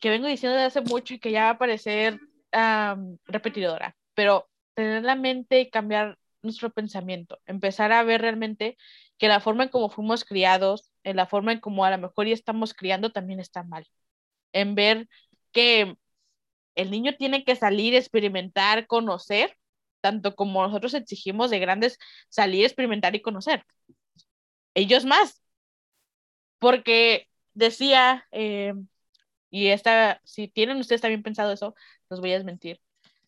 que vengo diciendo desde hace mucho y que ya va a parecer repetidora, pero tener la mente y cambiar nuestro pensamiento, empezar a ver realmente que la forma en cómo fuimos criados, en la forma en cómo a lo mejor ya estamos criando también está mal. En ver que el niño tiene que salir, experimentar, conocer, tanto como nosotros exigimos de grandes salir, experimentar y conocer. Ellos más. Porque decía, eh, y esta, si tienen ustedes también pensado eso, los voy a desmentir.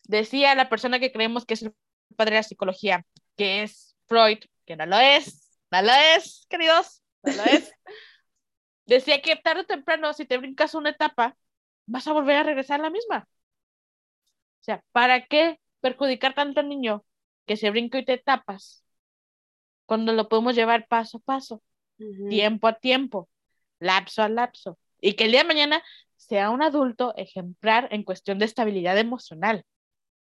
Decía la persona que creemos que es el padre de la psicología, que es Freud, que no lo es, no lo es, queridos, no lo es. Decía que tarde o temprano, si te brincas una etapa, vas a volver a regresar a la misma. O sea, ¿para qué perjudicar tanto al niño que se brinca y te tapas cuando lo podemos llevar paso a paso, tiempo a tiempo, lapso a lapso? Y que el día de mañana sea un adulto ejemplar en cuestión de estabilidad emocional,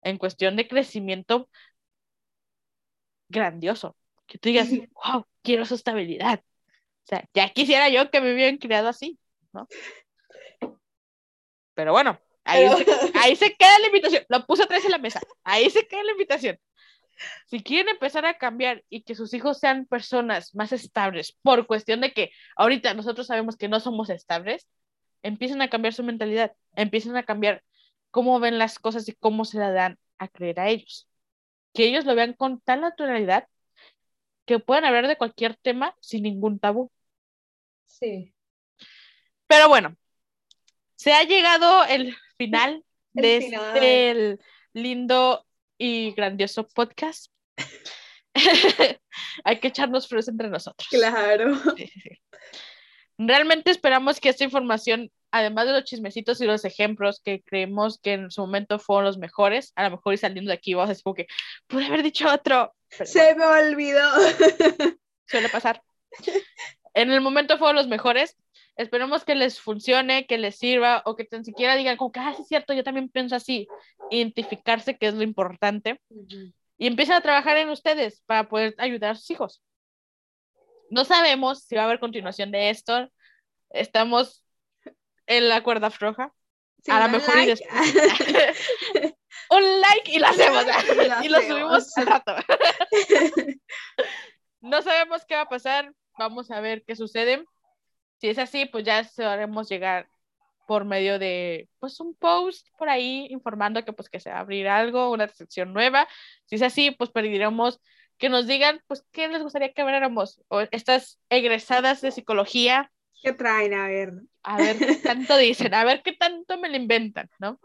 en cuestión de crecimiento grandioso. Que tú digas, wow, quiero su estabilidad. O sea, ya quisiera yo que me hubieran criado así, ¿no? Pero bueno, ahí, Se, queda la invitación. Lo puse atrás en la mesa. Ahí se queda la invitación. Si quieren empezar a cambiar y que sus hijos sean personas más estables, por cuestión de que ahorita nosotros sabemos que no somos estables, empiecen a cambiar su mentalidad, empiecen a cambiar cómo ven las cosas y cómo se la dan a creer a ellos. Que ellos lo vean con tal naturalidad que puedan hablar de cualquier tema sin ningún tabú. Sí. Pero bueno, se ha llegado el final de este lindo y grandioso podcast. Hay que echarnos flores entre nosotros. Claro. Realmente esperamos que esta información, además de los chismecitos y los ejemplos que creemos que en su momento fueron los mejores, a lo mejor y saliendo de aquí vamos a decir como que pude haber dicho otro. Se me olvidó. Suele pasar. En el momento fueron los mejores. Esperemos que les funcione, que les sirva o que tan siquiera digan como que, ah, sí es cierto, yo también pienso así. Identificarse, que es lo importante. Y empiecen a trabajar en ustedes para poder ayudar a sus hijos. No sabemos si va a haber continuación de esto. Estamos en la cuerda floja. a lo mejor y un like y lo hacemos. y lo subimos al rato. no sabemos qué va a pasar. Vamos a ver qué sucede. Si es así, pues ya se haremos llegar por medio de pues un post por ahí informando que pues que se va a abrir algo, una sección nueva. Si es así, pues pediremos que nos digan, pues, ¿qué les gustaría que habláramos? O estas egresadas de psicología. ¿Qué traen? A ver. A ver qué tanto dicen, a ver qué tanto me lo inventan, ¿no?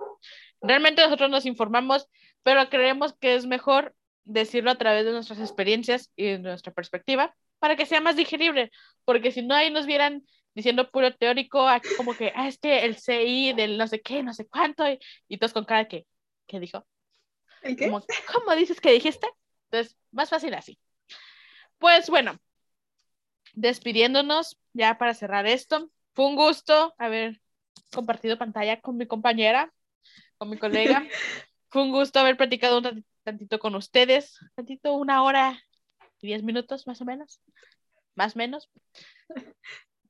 Realmente nosotros nos informamos, pero creemos que es mejor decirlo a través de nuestras experiencias y de nuestra perspectiva para que sea más digerible, porque si no ahí nos vieran diciendo puro teórico, como que, ah, es que el CI del no sé qué, no sé cuánto, y, y todos con cara que, ¿qué dijo? ¿El qué? ¿Cómo dices que dijiste? Entonces, más fácil así. Pues bueno, despidiéndonos ya para cerrar esto. Fue un gusto haber compartido pantalla con mi compañera, con mi colega. Fue un gusto haber platicado un tantito con ustedes, tantito una hora y diez minutos más o menos, más o menos.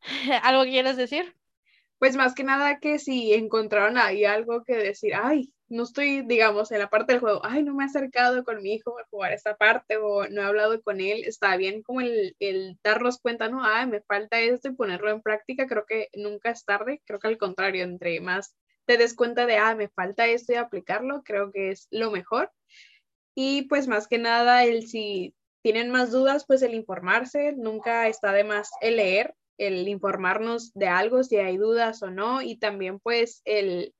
¿Algo quieres decir? Pues más que nada que si encontraron ahí algo que decir, ay, no estoy, digamos, en la parte del juego, ay, no me he acercado con mi hijo a jugar esta parte o no he hablado con él, está bien como el, el darnos cuenta, no, ay, me falta esto y ponerlo en práctica, creo que nunca es tarde, creo que al contrario, entre más te des cuenta de, ah, me falta esto y aplicarlo, creo que es lo mejor. Y pues más que nada, el si tienen más dudas, pues el informarse, nunca está de más el leer, el informarnos de algo, si hay dudas o no, y también pues el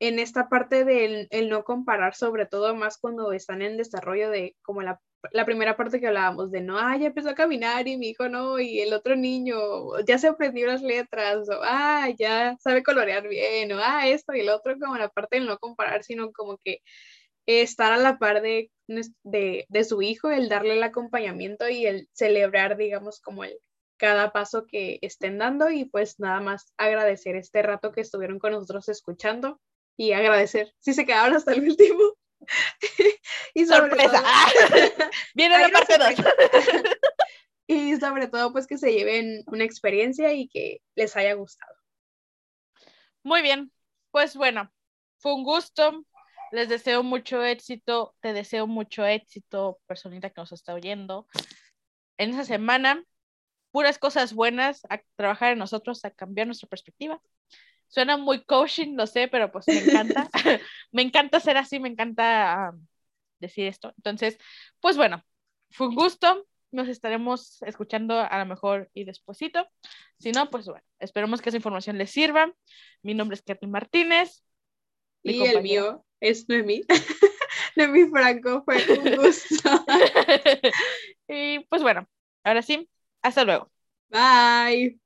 en esta parte del el no comparar, sobre todo más cuando están en desarrollo de como la, la primera parte que hablábamos de no, ah, ya empezó a caminar y mi hijo no, y el otro niño ya se aprendió las letras, o ah, ya sabe colorear bien, o ah, esto y el otro, como la parte del no comparar, sino como que estar a la par de, de, de su hijo, el darle el acompañamiento y el celebrar, digamos, como el cada paso que estén dando y pues nada más agradecer este rato que estuvieron con nosotros escuchando y agradecer si se quedaron hasta el último. y Sorpresa. Viene la parte 2. y sobre todo pues que se lleven una experiencia y que les haya gustado. Muy bien, pues bueno, fue un gusto. Les deseo mucho éxito, te deseo mucho éxito, personita que nos está oyendo. En esa semana, puras cosas buenas, a trabajar en nosotros, a cambiar nuestra perspectiva. Suena muy coaching, lo sé, pero pues me encanta. me encanta ser así, me encanta um, decir esto. Entonces, pues bueno, fue un gusto. Nos estaremos escuchando a lo mejor y despuesito. Si no, pues bueno, esperemos que esa información les sirva. Mi nombre es Katy Martínez. Y el mío es Noemí. Noemí Franco, fue un gusto. y pues bueno, ahora sí, hasta luego. Bye.